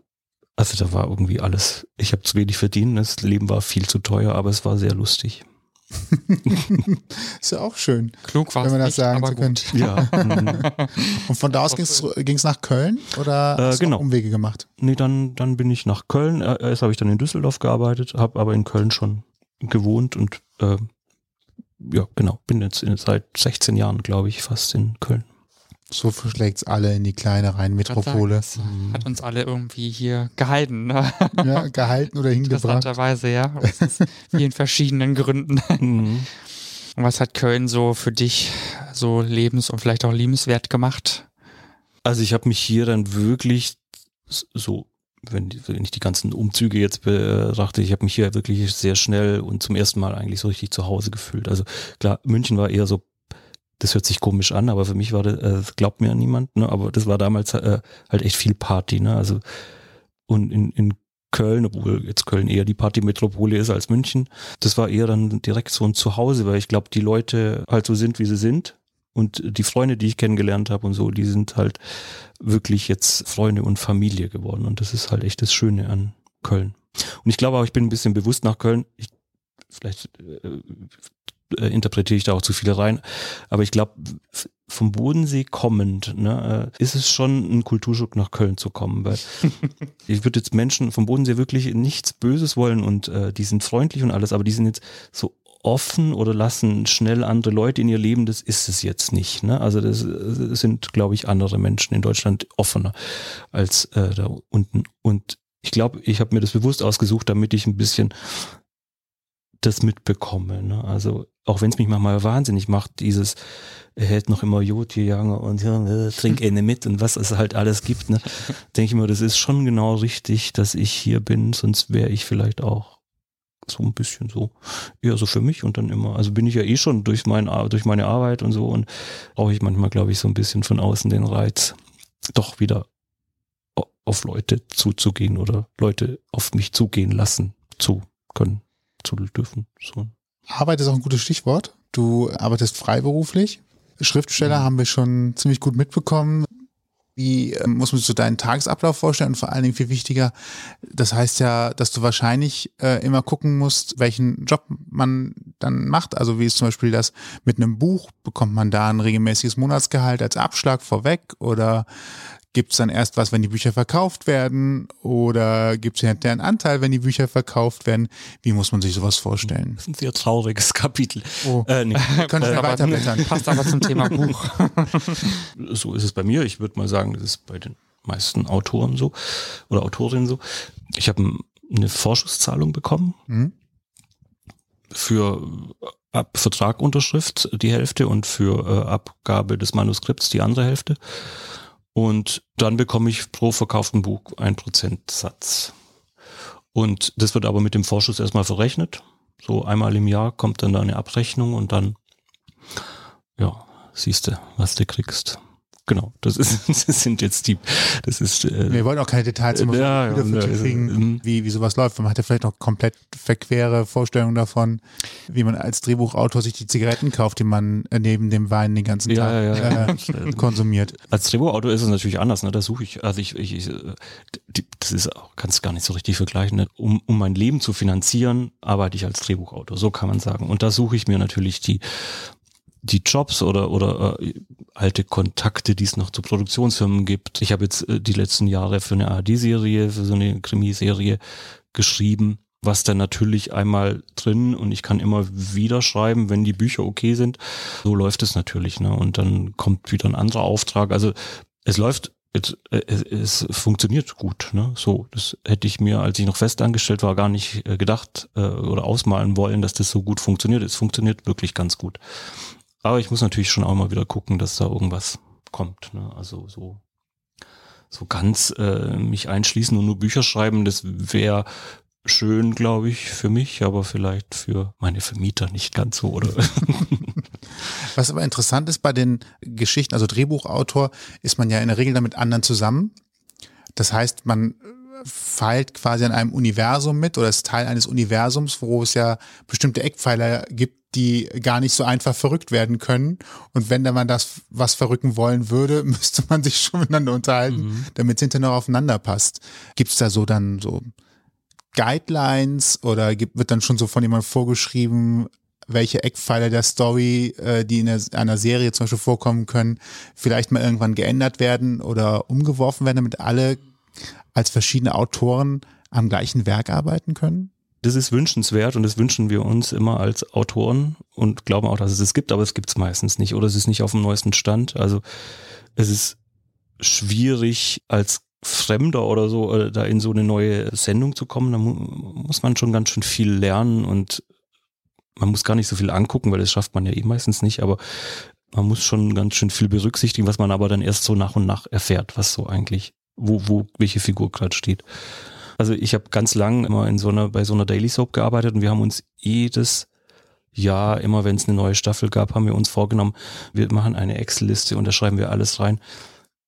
also da war irgendwie alles. Ich habe zu wenig verdient. Das Leben war viel zu teuer, aber es war sehr lustig. Ist ja auch schön. Klug war Wenn man das nicht, sagen aber zu können. gut. Ja. mhm. Und von da aus ging es nach Köln oder Äh, hast du genau. Umwege gemacht? Nee, dann, dann bin ich nach Köln. Äh, Erst habe ich dann in Düsseldorf gearbeitet, habe aber in Köln schon gewohnt und äh, ja, genau, bin jetzt in, seit 16 Jahren, glaube ich, fast in Köln. So verschlägt's alle in die kleine Rheinmetropole. Das hat uns alle irgendwie hier gehalten, ne? ja, gehalten oder hingebracht. Interessanterweise, ja. Aus vielen verschiedenen Gründen. Mhm. Und was hat Köln so für dich so lebens- und vielleicht auch liebenswert gemacht? Also ich habe mich hier dann wirklich so, wenn, wenn ich die ganzen Umzüge jetzt betrachte, ich habe mich hier wirklich sehr schnell und zum ersten Mal eigentlich so richtig zu Hause gefühlt. Also klar, München war eher so, das hört sich komisch an, aber für mich war das, äh, glaubt mir niemand, ne? aber das war damals äh, halt echt viel Party. Ne? Also und in, in Köln, obwohl jetzt Köln eher die Partymetropole ist als München, das war eher dann direkt so ein Zuhause, weil ich glaube, die Leute halt so sind, wie sie sind. Und die Freunde, die ich kennengelernt habe und so, die sind halt wirklich jetzt Freunde und Familie geworden. Und das ist halt echt das Schöne an Köln. Und ich glaube auch, ich bin ein bisschen bewusst nach Köln. Ich, vielleicht äh, äh, interpretiere ich da auch zu viel rein. Aber ich glaube, vom Bodensee kommend, ne, äh, ist es schon ein Kulturschock nach Köln zu kommen. Weil ich würde jetzt Menschen vom Bodensee wirklich nichts Böses wollen und äh, die sind freundlich und alles, aber die sind jetzt so offen oder lassen schnell andere Leute in ihr Leben, das ist es jetzt nicht. Ne? Also das, äh, sind, glaube ich, andere Menschen in Deutschland offener als äh, da unten. Und ich glaube, ich habe mir das bewusst ausgesucht, damit ich ein bisschen das mitbekomme. Ne? Also auch wenn es mich manchmal wahnsinnig macht, dieses er hält noch immer Jodje Jange und ja, äh, trink eine mit und was es halt alles gibt, ne? denke ich mir, das ist schon genau richtig, dass ich hier bin, sonst wäre ich vielleicht auch so ein bisschen so eher so für mich und dann immer, also bin ich ja eh schon durch, mein, durch meine Arbeit und so und brauche ich manchmal, glaube ich, so ein bisschen von außen den Reiz, doch wieder auf Leute zuzugehen oder Leute auf mich zugehen lassen zu können, zu dürfen. So. Arbeit ist auch ein gutes Stichwort. Du arbeitest freiberuflich. Schriftsteller haben wir schon ziemlich gut mitbekommen. Wie ähm, muss man sich so deinen Tagesablauf vorstellen? Und vor allen Dingen viel wichtiger, das heißt ja, dass du wahrscheinlich äh, immer gucken musst, welchen Job man dann macht. Also wie ist zum Beispiel das mit einem Buch? Bekommt man da ein regelmäßiges Monatsgehalt als Abschlag vorweg? Oder gibt's dann erst was, wenn die Bücher verkauft werden? Oder gibt's hinterher einen Anteil, wenn die Bücher verkauft werden? Wie muss man sich sowas vorstellen? Das ist ein sehr trauriges Kapitel. Oh. Äh, nee. Können wir Aber weiterblättern? Passt aber zum Thema Buch. so ist es bei mir. Ich würde mal sagen, das ist bei den meisten Autoren so oder Autorinnen so. Ich habe ein- eine Vorschusszahlung bekommen Mhm. für äh, ab Vertragunterschrift die Hälfte und für äh, Abgabe des Manuskripts die andere Hälfte. Und dann bekomme ich pro verkauften Buch ein Prozentsatz. Und das wird aber mit dem Vorschuss erstmal verrechnet. So einmal im Jahr kommt dann da eine Abrechnung und dann, ja, siehst du, was du kriegst. Genau, das, ist, das sind jetzt die, das ist. Äh, Wir wollen auch keine Details immer ja, so ja, kriegen, ähm, wie, wie sowas läuft. Man hat ja vielleicht noch komplett verquere Vorstellungen davon, wie man als Drehbuchautor sich die Zigaretten kauft, die man neben dem Wein den ganzen Tag ja, ja, äh, konsumiert. Als Drehbuchautor ist es natürlich anders, ne? Da suche ich, also ich, ich, ich die, das ist auch, kannst gar nicht so richtig vergleichen. Ne? Um, um mein Leben zu finanzieren, arbeite ich als Drehbuchautor, so kann man sagen. Und da suche ich mir natürlich die die Jobs oder oder äh, alte Kontakte, die es noch zu Produktionsfirmen gibt. Ich habe jetzt äh, die letzten Jahre für eine ARD-Serie, für so eine Krimiserie geschrieben, was dann natürlich einmal drin und ich kann immer wieder schreiben, wenn die Bücher okay sind. So läuft es natürlich, ne? Und dann kommt wieder ein anderer Auftrag. Also es läuft es, äh, es, funktioniert gut. Ne? So, das hätte ich mir, als ich noch festangestellt war, gar nicht äh, gedacht äh, oder ausmalen wollen, dass das so gut funktioniert. Es funktioniert wirklich ganz gut. Aber ich muss natürlich schon auch mal wieder gucken, dass da irgendwas kommt. Ne? Also so so ganz äh, mich einschließen und nur Bücher schreiben, das wäre schön, glaube ich, für mich, aber vielleicht für meine Vermieter nicht ganz so, oder? Was aber interessant ist bei den Geschichten, also Drehbuchautor, ist man ja in der Regel dann mit anderen zusammen. Das heißt, man feilt quasi an einem Universum mit oder ist Teil eines Universums, wo es ja bestimmte Eckpfeiler gibt, die gar nicht so einfach verrückt werden können. Und wenn da man das was verrücken wollen würde, müsste man sich schon miteinander unterhalten, mhm. damit es hinterher noch aufeinander passt. Gibt es da so dann so Guidelines oder gibt, wird dann schon so von jemandem vorgeschrieben, welche Eckpfeiler der Story, äh, die in einer Serie zum Beispiel vorkommen können, vielleicht mal irgendwann geändert werden oder umgeworfen werden, damit alle als verschiedene Autoren am gleichen Werk arbeiten können? Das ist wünschenswert und das wünschen wir uns immer als Autoren und glauben auch, dass es es gibt, aber es gibt es meistens nicht oder es ist nicht auf dem neuesten Stand. Also es ist schwierig als Fremder oder so oder da in so eine neue Sendung zu kommen. Da mu muss man schon ganz schön viel lernen und man muss gar nicht so viel angucken, weil das schafft man ja eh meistens nicht, aber man muss schon ganz schön viel berücksichtigen, was man aber dann erst so nach und nach erfährt, was so eigentlich wo, wo welche Figur gerade steht. Also ich habe ganz lang immer in so einer, bei so einer Daily Soap gearbeitet und wir haben uns jedes Jahr, immer wenn es eine neue Staffel gab, haben wir uns vorgenommen, wir machen eine Excel-Liste und da schreiben wir alles rein,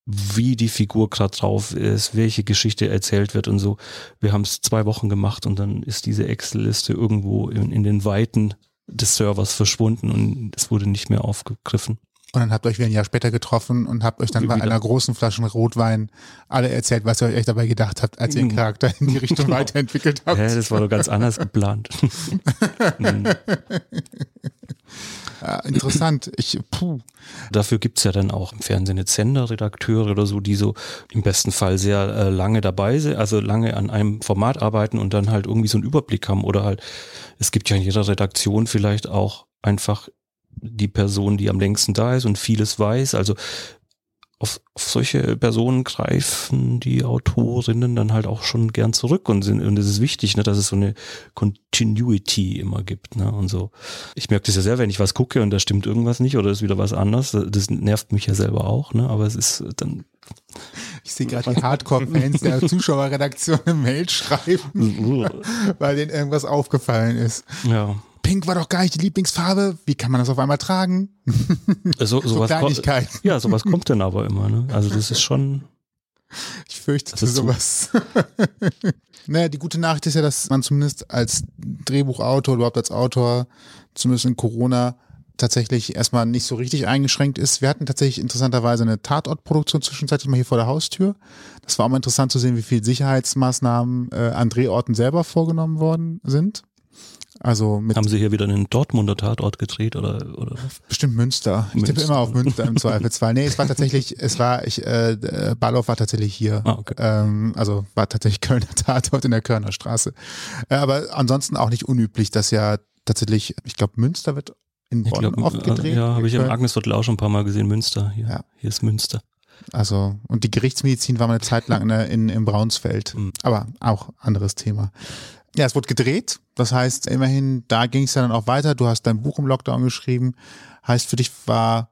wie die Figur gerade drauf ist, welche Geschichte erzählt wird und so. Wir haben es zwei Wochen gemacht und dann ist diese Excel-Liste irgendwo in, in den Weiten des Servers verschwunden und es wurde nicht mehr aufgegriffen. Und dann habt ihr euch wieder ein Jahr später getroffen und habt euch dann bei einer großen Flasche Rotwein alle erzählt, was ihr euch dabei gedacht habt, als ihr den mhm. Charakter in die Richtung genau. weiterentwickelt habt. Ja, das war doch ganz anders geplant. ja, interessant. Ich, puh. Dafür gibt's ja dann auch im Fernsehen jetzt Senderredakteure oder so, die so im besten Fall sehr äh, lange dabei sind, also lange an einem Format arbeiten und dann halt irgendwie so einen Überblick haben. Oder halt, es gibt ja in jeder Redaktion vielleicht auch einfach die Person, die am längsten da ist und vieles weiß. Also auf, auf solche Personen greifen die Autorinnen dann halt auch schon gern zurück und sind, und es ist wichtig, ne, dass es so eine Continuity immer gibt, ne, und so. Ich merke das ja sehr, wenn ich was gucke und da stimmt irgendwas nicht oder ist wieder was anders, das nervt mich ja selber auch, ne, aber es ist dann, ich sehe gerade die Hardcore-Fans der Zuschauerredaktion eine Mail schreiben, weil denen irgendwas aufgefallen ist. Ja. Pink war doch gar nicht die Lieblingsfarbe. Wie kann man das auf einmal tragen? So, so Kleinigkeit. Ja, sowas kommt dann aber immer. Ne? Also das ist schon. Ich fürchte sowas. naja, die gute Nachricht ist ja, dass man zumindest als Drehbuchautor, überhaupt als Autor, zumindest in Corona, tatsächlich erstmal nicht so richtig eingeschränkt ist. Wir hatten tatsächlich interessanterweise eine Tatortproduktion zwischenzeitlich mal hier vor der Haustür. Das war auch mal interessant zu sehen, wie viel Sicherheitsmaßnahmen äh, an Drehorten selber vorgenommen worden sind. Also Haben Sie hier wieder einen Dortmunder Tatort gedreht oder, oder? Bestimmt Münster. Ich tippe immer auf Münster im Zweifelsfall. Nee, es war tatsächlich, es war, ich, äh, Ballow war tatsächlich hier. Ah, okay. ähm, also war tatsächlich Kölner Tatort in der Kölner Straße. Äh, aber ansonsten auch nicht unüblich, dass ja tatsächlich, ich glaube, Münster wird in Bonn glaub, oft gedreht. Ja, habe ich im Agnesviertel auch schon ein paar Mal gesehen, Münster. Hier, ja. hier ist Münster. Also, und die Gerichtsmedizin war mal eine Zeit lang in, in, in Braunsfeld. Mhm. Aber auch anderes Thema. Ja, es wurde gedreht. Das heißt, immerhin, da ging es ja dann auch weiter. Du hast dein Buch im Lockdown geschrieben. Heißt, für dich war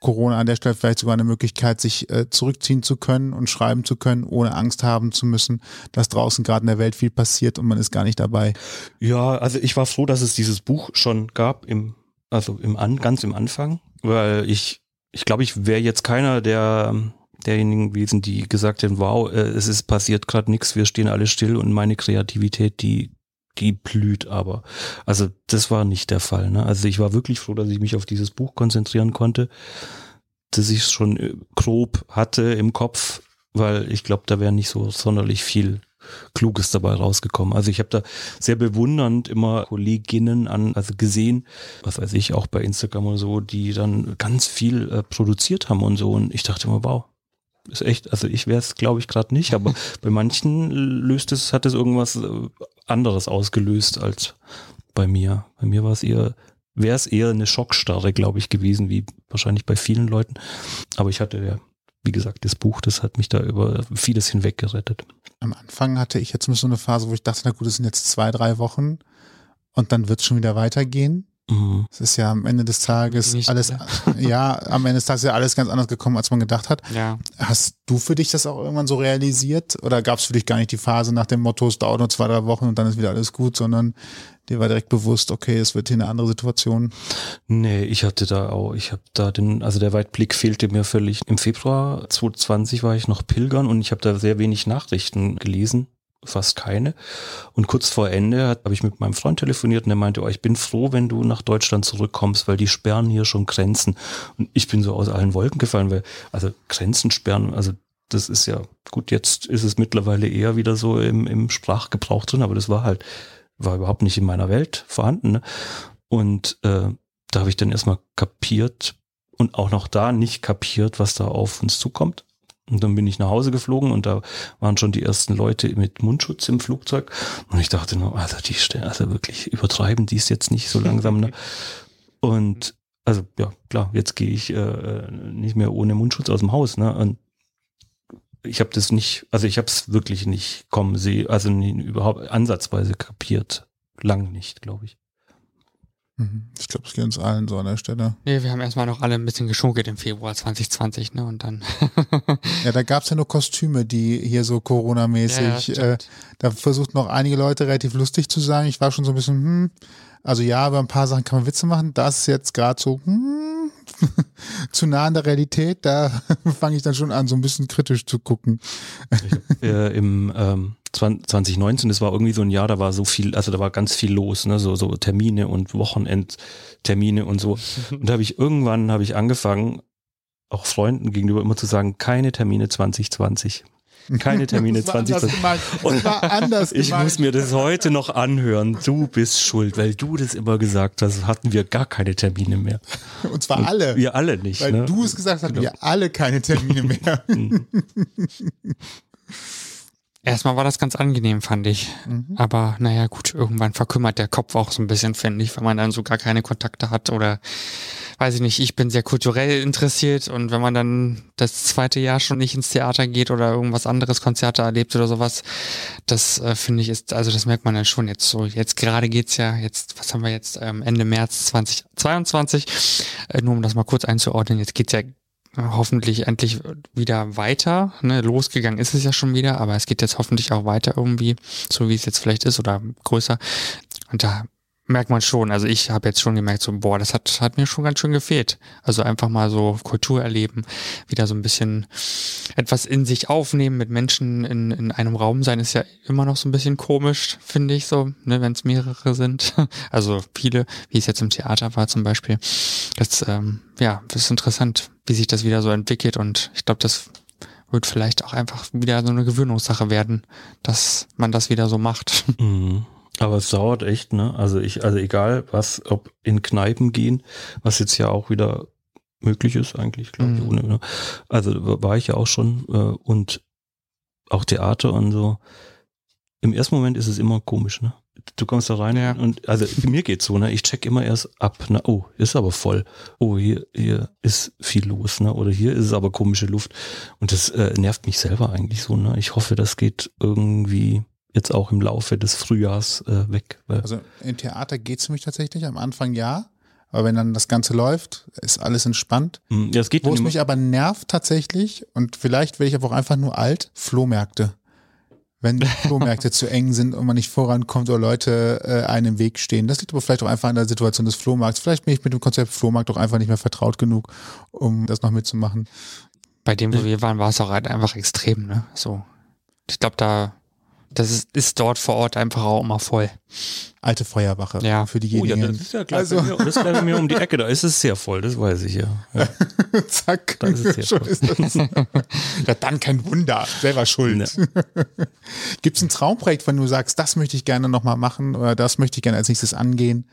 Corona an der Stelle vielleicht sogar eine Möglichkeit, sich äh, zurückziehen zu können und schreiben zu können, ohne Angst haben zu müssen, dass draußen gerade in der Welt viel passiert und man ist gar nicht dabei. Ja, also ich war froh, dass es dieses Buch schon gab, im, also im An, ganz im Anfang, weil ich, ich glaube, ich wäre jetzt keiner der derjenigen gewesen, die gesagt haben, wow, äh, es ist passiert gerade nichts, wir stehen alle still und meine Kreativität, die die blüht aber. Also das war nicht der Fall. Ne? Also ich war wirklich froh, dass ich mich auf dieses Buch konzentrieren konnte, dass ich es schon äh, grob hatte im Kopf, weil ich glaube, da wäre nicht so sonderlich viel Kluges dabei rausgekommen. Also ich habe da sehr bewundernd immer Kolleginnen an, also gesehen, was weiß ich, auch bei Instagram oder so, die dann ganz viel äh, produziert haben und so. Und ich dachte immer, wow, ist echt, also ich wäre es, glaube ich, gerade nicht, aber bei manchen löst es, hat es irgendwas äh, anderes ausgelöst als bei mir. Bei mir war es eher, wäre es eher eine Schockstarre, glaube ich, gewesen, wie wahrscheinlich bei vielen Leuten. Aber ich hatte ja, wie gesagt, das Buch, das hat mich da über vieles hinweg gerettet. Am Anfang hatte ich jetzt so eine Phase, wo ich dachte, na gut, es sind jetzt zwei, drei Wochen und dann wird es schon wieder weitergehen. Mhm. Es ist ja am Ende des Tages Nicht alles, ja, am Ende des Tages ist ja alles ganz anders gekommen, als man gedacht hat. Ja. Hast du für dich das auch irgendwann so realisiert? Oder gab es für dich gar nicht die Phase nach dem Motto, es dauert nur zwei, drei Wochen und dann ist wieder alles gut, sondern dir war direkt bewusst, okay, es wird hier eine andere Situation? Nee, ich hatte da auch, ich habe da den, also der Weitblick fehlte mir völlig. Im Februar 2020 war ich noch pilgern und ich habe da sehr wenig Nachrichten gelesen fast keine. Und kurz vor Ende habe ich mit meinem Freund telefoniert und er meinte, oh, ich bin froh, wenn du nach Deutschland zurückkommst, weil die sperren hier schon Grenzen. Und ich bin so aus allen Wolken gefallen, weil, also Grenzen sperren, also das ist ja, gut, jetzt ist es mittlerweile eher wieder so im, im Sprachgebrauch drin, aber das war halt, war überhaupt nicht in meiner Welt vorhanden. Ne? Und äh, da habe ich dann erstmal kapiert und auch noch da nicht kapiert, was da auf uns zukommt. Und dann bin ich nach Hause geflogen und da waren schon die ersten Leute mit Mundschutz im Flugzeug. Und ich dachte nur, also die stellen, also wirklich übertreiben die es jetzt nicht so langsam. Ne? Und also ja, klar, jetzt gehe ich äh, nicht mehr ohne Mundschutz aus dem Haus. Ne? Und ich habe das nicht, also ich habe es wirklich nicht kommen sehen, also nie, überhaupt ansatzweise kapiert. Lang nicht, glaube ich. Mhm. Ich glaube, es geht uns allen so an der Stelle. Nee, wir haben erstmal noch alle ein bisschen geschunkelt im Februar 2020, ne? Und dann. ja, da gab es ja nur Kostüme, die hier so Corona-mäßig. Ja, äh, da versuchten noch einige Leute relativ lustig zu sein. Ich war schon so ein bisschen, hm. Also ja, über ein paar Sachen kann man Witze machen. Das ist jetzt gerade so, hm, zu nah an der Realität. Da fange ich dann schon an, so ein bisschen kritisch zu gucken. Ich hab, äh, Im ähm 2019, das war irgendwie so ein Jahr, da war so viel, also da war ganz viel los, ne, so, so Termine und Wochenendtermine und so. Und da habe ich irgendwann habe ich angefangen, auch Freunden gegenüber immer zu sagen, keine Termine 2020. Keine Termine 2020. Und anders ich muss mir das heute noch anhören. Du bist schuld, weil du das immer gesagt hast, hatten wir gar keine Termine mehr. Und zwar alle. Wir alle nicht. Weil ne? du es gesagt hast, hatten genau. wir alle keine Termine mehr. Erstmal war das ganz angenehm, fand ich. Mhm. Aber naja, gut, irgendwann verkümmert der Kopf auch so ein bisschen, finde ich, wenn man dann so gar keine Kontakte hat oder weiß ich nicht, ich bin sehr kulturell interessiert und wenn man dann das zweite Jahr schon nicht ins Theater geht oder irgendwas anderes, Konzerte erlebt oder sowas, das äh, finde ich ist, also das merkt man dann schon jetzt so. Jetzt gerade geht's ja, jetzt, was haben wir jetzt, ähm, Ende März 2022, äh, nur um das mal kurz einzuordnen, jetzt geht's ja hoffentlich endlich wieder weiter. Ne, losgegangen ist es ja schon wieder, aber es geht jetzt hoffentlich auch weiter irgendwie, so wie es jetzt vielleicht ist oder größer. Und da merkt man schon, also ich habe jetzt schon gemerkt, so, boah, das hat, hat mir schon ganz schön gefehlt. Also einfach mal so Kultur erleben, wieder so ein bisschen etwas in sich aufnehmen, mit Menschen in, in einem Raum sein, ist ja immer noch so ein bisschen komisch, finde ich so, ne, wenn es mehrere sind. Also viele, wie es jetzt im Theater war zum Beispiel. Das, ähm, ja, das ist interessant, wie sich das wieder so entwickelt und ich glaube, das wird vielleicht auch einfach wieder so eine Gewöhnungssache werden, dass man das wieder so macht. Mhm. Aber es dauert echt, ne? Also ich, also egal was, ob in Kneipen gehen, was jetzt ja auch wieder möglich ist eigentlich, glaube ich. Mhm. Ohne, ne? Also war ich ja auch schon äh, und auch Theater und so. Im ersten Moment ist es immer komisch, ne? Du kommst da rein ja. und also mir geht's so, ne? Ich check immer erst ab, ne? Oh, ist aber voll. Oh, hier, hier ist viel los, ne? Oder hier ist es aber komische Luft. Und das äh, nervt mich selber eigentlich so, ne? Ich hoffe, das geht irgendwie jetzt auch im Laufe des Frühjahrs äh, weg. Also im Theater geht es für mich tatsächlich am Anfang ja. Aber wenn dann das Ganze läuft, ist alles entspannt. Hm, Ja, es geht Wo es mich aber nervt tatsächlich, und vielleicht werde ich aber auch einfach nur alt, Flohmärkte. Wenn die Flohmärkte zu eng sind und man nicht vorankommt oder Leute äh, einem im Weg stehen. Das liegt aber vielleicht auch einfach an der Situation des Flohmarkts. Vielleicht bin ich mit dem Konzept Flohmarkt auch einfach nicht mehr vertraut genug, um das noch mitzumachen. Bei dem, wo wir waren, war es auch halt einfach extrem, ne? So. Ich glaube, da, das ist, ist dort vor Ort einfach auch immer voll. Alte Feuerwache Ja. für Oh ja, diejenigen. das ist ja gleich, Also- bei mir, das ist bei mir um die Ecke, da ist es sehr voll, das weiß ich ja. ja. Zack, Da ist es schon voll. ist das. ja, dann kein Wunder, selber schuld. Gibt es ein Traumprojekt, wenn du sagst, das möchte ich gerne nochmal machen oder das möchte ich gerne als nächstes angehen?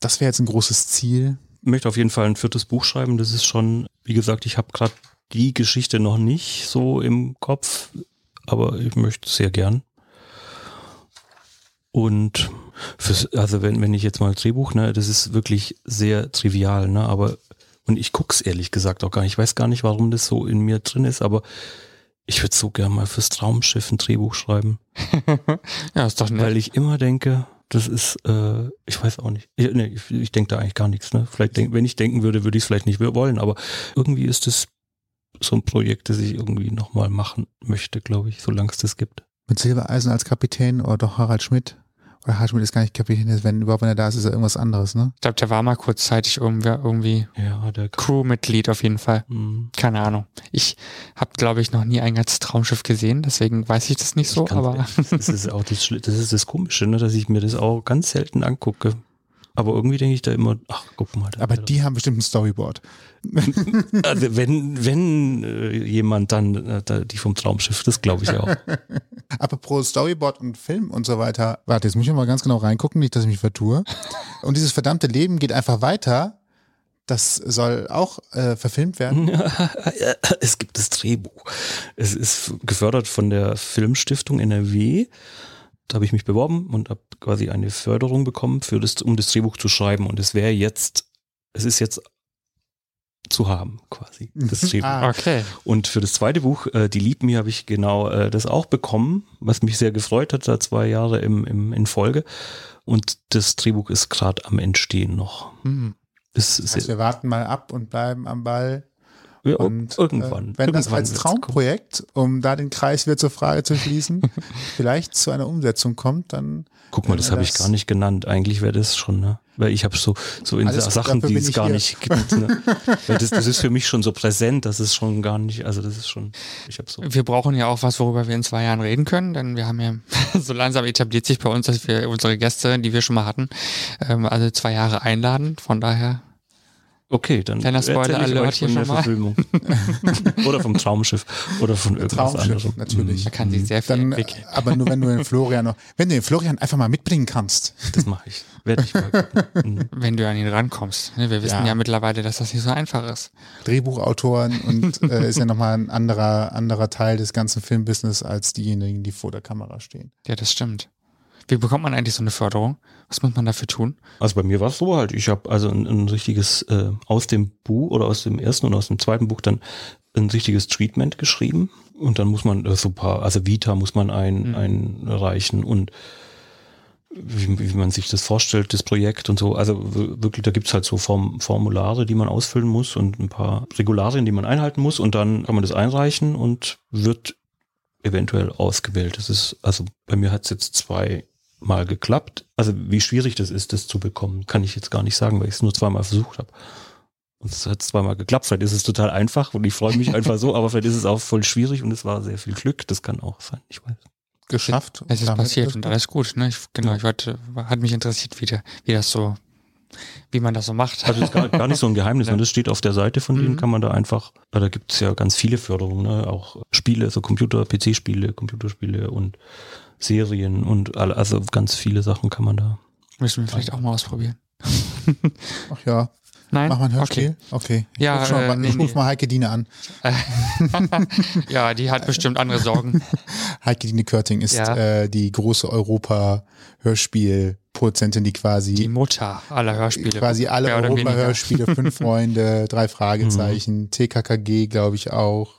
Das wäre jetzt ein großes Ziel. Ich möchte auf jeden Fall ein viertes Buch schreiben. Das ist schon, wie gesagt, ich habe gerade die Geschichte noch nicht so im Kopf, aber ich möchte sehr gern. Und fürs, also wenn, wenn ich jetzt mal Drehbuch, ne, das ist wirklich sehr trivial, ne, aber und ich guck's ehrlich gesagt auch gar nicht. Ich weiß gar nicht, warum das so in mir drin ist, aber ich würde so gern mal fürs Traumschiff ein Drehbuch schreiben. Ja, ist doch nett. Weil ich immer denke, das ist, äh, ich weiß auch nicht. Ich, nee, ich, ich denke da eigentlich gar nichts. Ne? Vielleicht denk, wenn ich denken würde, würde ich es vielleicht nicht wollen, aber irgendwie ist es so ein Projekt, das ich irgendwie nochmal machen möchte, glaube ich, solange es das gibt. Mit Silbereisen als Kapitän oder doch Harald Schmidt? Harald Schmidt ist gar nicht Kapitän, wenn überhaupt wenn er da ist, ist er irgendwas anderes, ne? Ich glaube, der war mal kurzzeitig irgendwie, irgendwie Ja, der Crewmitglied auf jeden Fall. Hm. Keine Ahnung. Ich habe, glaube ich, noch nie ein ganzes Traumschiff gesehen, deswegen weiß ich das nicht so, Ich kann's- aber Das ist auch das, das ist das Komische, ne, dass ich mir das auch ganz selten angucke. Aber irgendwie denke ich da immer, ach, guck mal. da- Aber die haben bestimmt ein Storyboard. also wenn, wenn äh, jemand dann äh, die vom Traumschiff, das glaube ich auch. Apropos Storyboard und Film und so weiter. Warte, jetzt muss ich mal ganz genau reingucken, nicht, dass ich mich vertue. Und dieses verdammte Leben geht einfach weiter. Das soll auch äh, verfilmt werden. es gibt das Drehbuch. Es ist gefördert von der Filmstiftung NRW. Da habe ich mich beworben und habe quasi eine Förderung bekommen, für das, um das Drehbuch zu schreiben. Und es wäre jetzt, es ist jetzt zu haben, quasi, das Drehbuch. Ah. okay. Und für das zweite Buch, äh, Die Lieb mir, habe ich genau äh, das auch bekommen, was mich sehr gefreut hat, da zwei Jahre im, im, in Folge. Und das Drehbuch ist gerade am Entstehen noch. Hm. Es ist Also wir warten mal ab und bleiben am Ball. ja, Und irgendwann. Äh, wenn das irgendwann als wird's kommen. Traumprojekt, um da den Kreis wieder zur Frage zu schließen, vielleicht zu einer Umsetzung kommt, dann Guck mal, das habe ich gar nicht genannt. Eigentlich wäre das schon, ne? Weil ich habe so, so in Alles Sachen, die es gar hier. nicht gibt. Ne? Das, das ist für mich schon so präsent, das ist schon gar nicht, also das ist schon, ich habe so. Wir brauchen ja auch was, worüber wir in zwei Jahren reden können, denn wir haben ja so langsam etabliert sich bei uns, dass wir unsere Gäste, die wir schon mal hatten, ähm, alle zwei Jahre einladen. Von daher, Okay, dann Kleiner Spoiler Alert euch hier von der schon mal. Verfilmung. oder vom Traumschiff oder von irgendwas Traumschiff, anderem. natürlich. da kann sich sehr viel Dann, äh, entwickeln. aber nur wenn du den Florian noch, wenn du den Florian einfach mal mitbringen kannst. Mhm, Das mache ich. Werde ich mal. Mhm. Wenn du an ihn rankommst. Ne, Wir wissen Ja. ja. mittlerweile, dass das nicht so einfach ist. Drehbuchautoren und äh, ist ja nochmal ein anderer, anderer Teil des ganzen Filmbusiness als diejenigen, die vor der Kamera stehen. Ja, das stimmt. Wie bekommt man eigentlich so eine Förderung? Was muss man dafür tun? Also bei mir war es so halt, ich habe also ein, ein richtiges, äh, aus dem Buch oder aus dem ersten und aus dem zweiten Buch dann ein richtiges Treatment geschrieben und dann muss man äh, so ein paar, also Vita muss man ein, Mhm. einreichen und wie, wie man sich das vorstellt, das Projekt und so. Also wirklich, da gibt's halt so Form, Formulare, die man ausfüllen muss und ein paar Regularien, die man einhalten muss und dann kann man das einreichen und wird eventuell ausgewählt. Das ist, also bei mir hat's jetzt zwei Mal geklappt. Also wie schwierig das ist, das zu bekommen, kann ich jetzt gar nicht sagen, weil ich es nur zweimal versucht habe. Und es hat zweimal geklappt. Vielleicht ist es total einfach und ich freue mich einfach so, aber vielleicht ist es auch voll schwierig und es war sehr viel Glück. Das kann auch sein. Ich weiß. Geschafft. Es ist passiert und alles gut. Ne? Ich, genau, ich wollte, hat mich interessiert, wie, der, wie das so, wie man das so macht. Also das ist gar, gar nicht so ein Geheimnis. Ja. Ne? Das steht auf der Seite von denen, Mhm. kann man da einfach, ja, da gibt es ja ganz viele Förderungen, ne? auch Spiele, so Computer, PC-Spiele, Computerspiele und Serien und alle, also ganz viele Sachen kann man da. Müssen wir vielleicht auch mal ausprobieren. Ach ja, Nein? mach mal ein Hörspiel. Okay. Ich Ja, ruf, schon äh, mal, ich ruf mal Heike Diene an. Okay. ja, die hat bestimmt andere Sorgen. Heike Diene Körting ist Ja. äh, die große Europa-Hörspiel-Produzentin, die quasi Die Mutter aller Hörspiele. quasi alle. Europa-Hörspiele, fünf Freunde, drei Mhm. Fragezeichen, TKKG, glaube ich auch.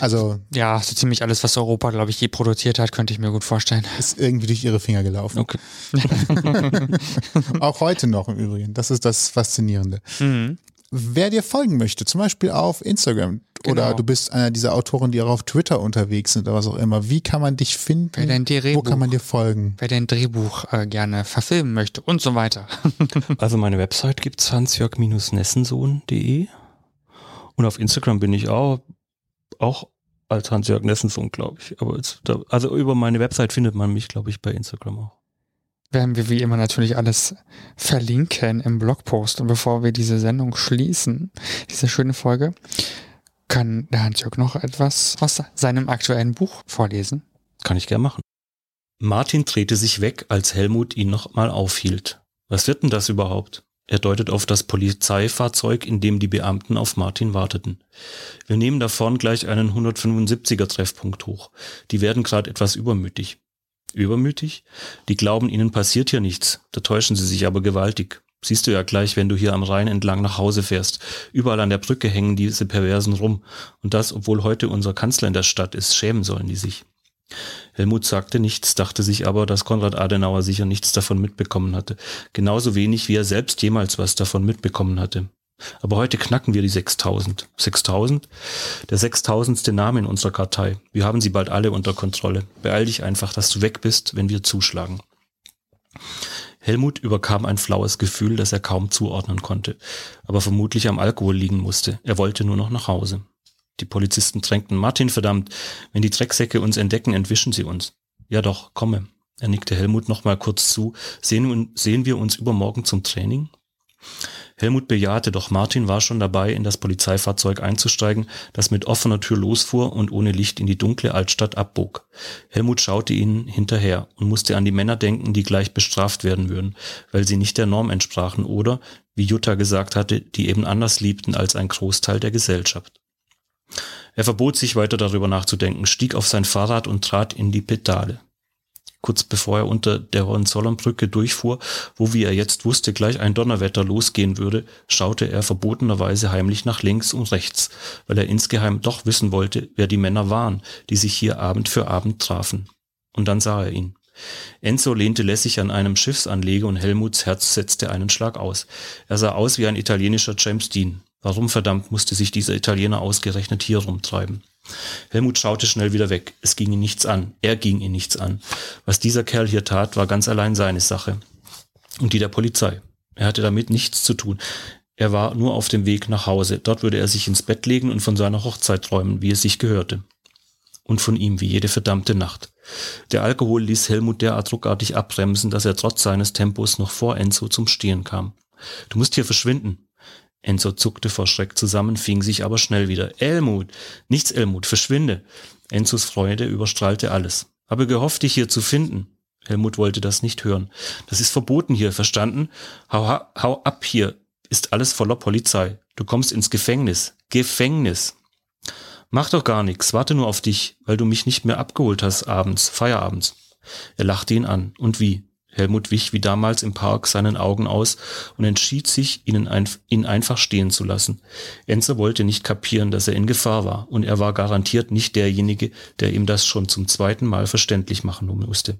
Also Ja, so ziemlich alles, was Europa, glaube ich, je produziert hat, könnte ich mir gut vorstellen. ist irgendwie durch ihre Finger gelaufen. Okay. Auch heute noch im Übrigen. Das ist das Faszinierende. Mhm. Wer dir folgen möchte, zum Beispiel auf Instagram oder Genau. du bist einer dieser Autoren, die auch auf Twitter unterwegs sind oder was auch immer, wie kann man dich finden? Wer dein Wo Drehbuch, kann man dir folgen? wer dein Drehbuch äh, gerne verfilmen möchte und so weiter. Also meine Website gibt's hansjörg-nessensohn.de und auf Instagram bin ich auch, auch als Hans-Jörg Nessensohn, glaube ich. Aber jetzt, also über meine Website findet man mich, glaube ich, bei Instagram auch. werden wir wie immer natürlich alles verlinken im Blogpost. Und bevor wir diese Sendung schließen, diese schöne Folge, kann der Hans-Jörg noch etwas aus seinem aktuellen Buch vorlesen. Kann ich gern machen. Martin drehte sich weg, als Helmut ihn noch mal aufhielt. Was wird denn das überhaupt? Er deutet auf das Polizeifahrzeug, in dem die Beamten auf Martin warteten. Wir nehmen da vorn gleich einen 175er Treffpunkt hoch. Die werden gerade etwas übermütig. Übermütig? Die glauben, ihnen passiert hier nichts. Da täuschen sie sich aber gewaltig. Siehst du ja gleich, wenn du hier am Rhein entlang nach Hause fährst. Überall an der Brücke hängen diese Perversen rum. Und das, obwohl heute unser Kanzler in der Stadt ist. Schämen sollen die sich. Helmut sagte nichts, dachte sich aber, dass Konrad Adenauer sicher nichts davon mitbekommen hatte. Genauso wenig, wie er selbst jemals was davon mitbekommen hatte. Aber heute knacken wir die 6000. 6000? Der 6000. Name in unserer Kartei. Wir haben sie bald alle unter Kontrolle. Beeil dich einfach, dass du weg bist, wenn wir zuschlagen. Helmut überkam ein flaues Gefühl, das er kaum zuordnen konnte, aber vermutlich am Alkohol liegen musste. Er wollte nur noch nach Hause. Die Polizisten drängten Martin, verdammt, wenn die Drecksäcke uns entdecken, entwischen sie uns. Ja doch, komme. Er nickte Helmut noch mal kurz zu. Sehen, sehen wir uns übermorgen zum Training? Helmut bejahte, doch Martin war schon dabei, in das Polizeifahrzeug einzusteigen, das mit offener Tür losfuhr und ohne Licht in die dunkle Altstadt abbog. Helmut schaute ihnen hinterher und musste an die Männer denken, die gleich bestraft werden würden, weil sie nicht der Norm entsprachen oder, wie Jutta gesagt hatte, die eben anders liebten als ein Großteil der Gesellschaft. Er verbot sich weiter darüber nachzudenken, stieg auf sein Fahrrad und trat in die Pedale. Kurz bevor er unter der Hohenzollernbrücke durchfuhr, wo, wie er jetzt wusste, gleich ein Donnerwetter losgehen würde, schaute er verbotenerweise heimlich nach links und rechts, weil er insgeheim doch wissen wollte, wer die Männer waren, die sich hier Abend für Abend trafen. Und dann sah er ihn. Enzo lehnte lässig an einem Schiffsanleger und Helmuts Herz setzte einen Schlag aus. Er sah aus wie ein italienischer James Dean. Warum verdammt musste sich dieser Italiener ausgerechnet hier rumtreiben? Helmut schaute schnell wieder weg. Es ging ihn nichts an. Er ging ihn nichts an. Was dieser Kerl hier tat, war ganz allein seine Sache. Und die der Polizei. Er hatte damit nichts zu tun. Er war nur auf dem Weg nach Hause. Dort würde er sich ins Bett legen und von seiner Hochzeit träumen, wie es sich gehörte. Und von ihm wie jede verdammte Nacht. Der Alkohol ließ Helmut derart ruckartig abbremsen, dass er trotz seines Tempos noch vor Enzo zum Stehen kam. Du musst hier verschwinden. Enzo zuckte vor Schreck zusammen, fing sich aber schnell wieder. Elmut, nichts Elmut, verschwinde. Enzos Freude überstrahlte alles. Habe gehofft, dich hier zu finden. Helmut wollte das nicht hören. Das ist verboten hier, verstanden? Hau, ha- hau ab hier. Ist alles voller Polizei. Du kommst ins Gefängnis. Gefängnis. Mach doch gar nichts, warte nur auf dich, weil du mich nicht mehr abgeholt hast abends, feierabends. Er lachte ihn an. Und wie? Helmut wich wie damals im Park seinen Augen aus und entschied sich, ihn, ein, ihn einfach stehen zu lassen. Enzo wollte nicht kapieren, dass er in Gefahr war, und er war garantiert nicht derjenige, der ihm das schon zum zweiten Mal verständlich machen musste.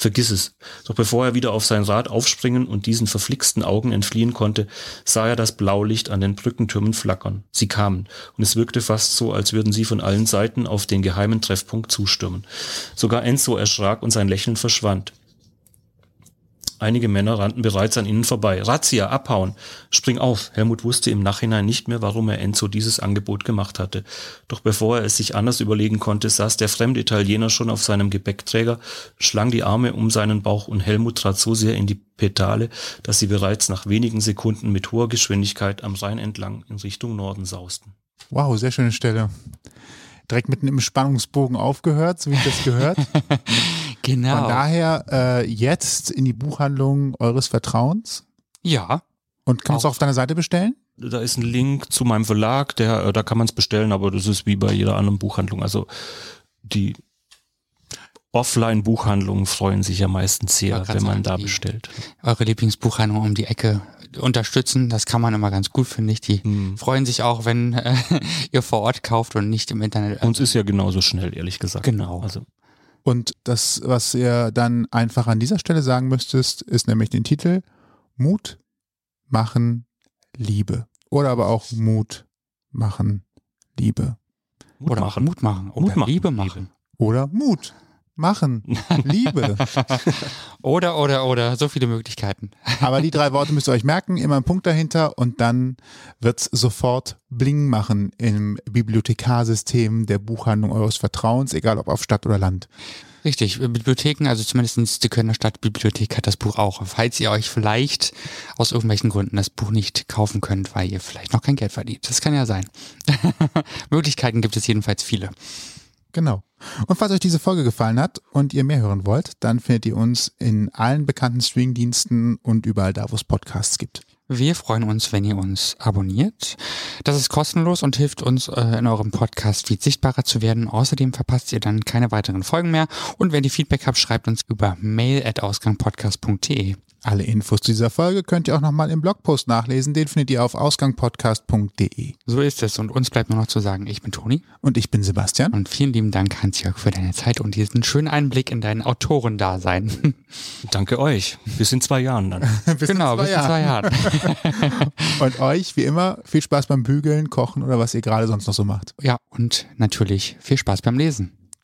Vergiss es. Doch bevor er wieder auf sein Rad aufspringen und diesen verflixten Augen entfliehen konnte, sah er das Blaulicht an den Brückentürmen flackern. Sie kamen, und es wirkte fast so, als würden sie von allen Seiten auf den geheimen Treffpunkt zustürmen. Sogar Enzo erschrak und sein Lächeln verschwand. Einige Männer rannten bereits an ihnen vorbei. Razzia, abhauen! Spring auf! Helmut wusste im Nachhinein nicht mehr, warum er Enzo dieses Angebot gemacht hatte. Doch bevor er es sich anders überlegen konnte, saß der fremde Italiener schon auf seinem Gepäckträger, schlang die Arme um seinen Bauch und Helmut trat so sehr in die Pedale, dass sie bereits nach wenigen Sekunden mit hoher Geschwindigkeit am Rhein entlang in Richtung Norden sausten. Wow, sehr schöne Stelle. Direkt mitten im Spannungsbogen aufgehört, so wie ich das gehört. Genau. Von daher äh, jetzt in die Buchhandlung eures Vertrauens. ja, Und kann man es Auch. auf deiner Seite bestellen? Da ist ein Link zu meinem Verlag, der, äh, da kann man es bestellen, aber das ist wie bei jeder anderen Buchhandlung. Also die Offline-Buchhandlungen freuen sich ja meistens sehr, wenn man sagen, da bestellt. eure Lieblingsbuchhandlung um die Ecke unterstützen. Das kann man immer ganz gut, finde ich. Die Hm. freuen sich auch, wenn äh, ihr vor Ort kauft und nicht im Internet. Uns ist ja genauso schnell, ehrlich gesagt. Genau. Also, Und das, was ihr dann einfach an dieser Stelle sagen müsstest, ist nämlich den Titel Mut machen Liebe. Oder aber auch Mut machen Liebe. Mut oder machen. Mut machen. Oder Mut machen, Liebe Liebe. machen. Oder Mut machen Liebe. Oder, oder, oder. So viele Möglichkeiten. Aber die drei Worte müsst ihr euch merken, immer ein Punkt dahinter und dann wird's sofort Bling machen im Bibliothekarsystem der Buchhandlung eures Vertrauens, egal ob auf Stadt oder Land. Richtig, Bibliotheken, also zumindest die Kölner Stadtbibliothek hat das Buch auch. Falls ihr euch vielleicht aus irgendwelchen Gründen das Buch nicht kaufen könnt, weil ihr vielleicht noch kein Geld verdient. Das kann ja sein. Möglichkeiten gibt es jedenfalls viele. Genau. Und falls euch diese Folge gefallen hat und ihr mehr hören wollt, dann findet ihr uns in allen bekannten Streamingdiensten und überall da, wo es Podcasts gibt. Wir freuen uns, wenn ihr uns abonniert. Das ist kostenlos und hilft uns, äh, in eurem Podcast-Feed sichtbarer zu werden. Außerdem verpasst ihr dann keine weiteren Folgen mehr. Und wenn ihr Feedback habt, schreibt uns über mail.ausgangpodcast.de. Alle Infos zu dieser Folge könnt ihr auch nochmal im Blogpost nachlesen. Den findet ihr auf ausgangpodcast.de. So ist es. Und uns bleibt nur noch zu sagen, ich bin Toni. Und ich bin Sebastian. Und vielen lieben Dank, Hans-Jörg, für deine Zeit und diesen schönen Einblick in dein Autorendasein. danke euch. Bis in zwei Jahren dann. bis genau, in zwei bis in zwei Jahren. Und euch, wie immer, viel Spaß beim Bügeln, Kochen oder was ihr gerade sonst noch so macht. ja, und natürlich viel Spaß beim Lesen.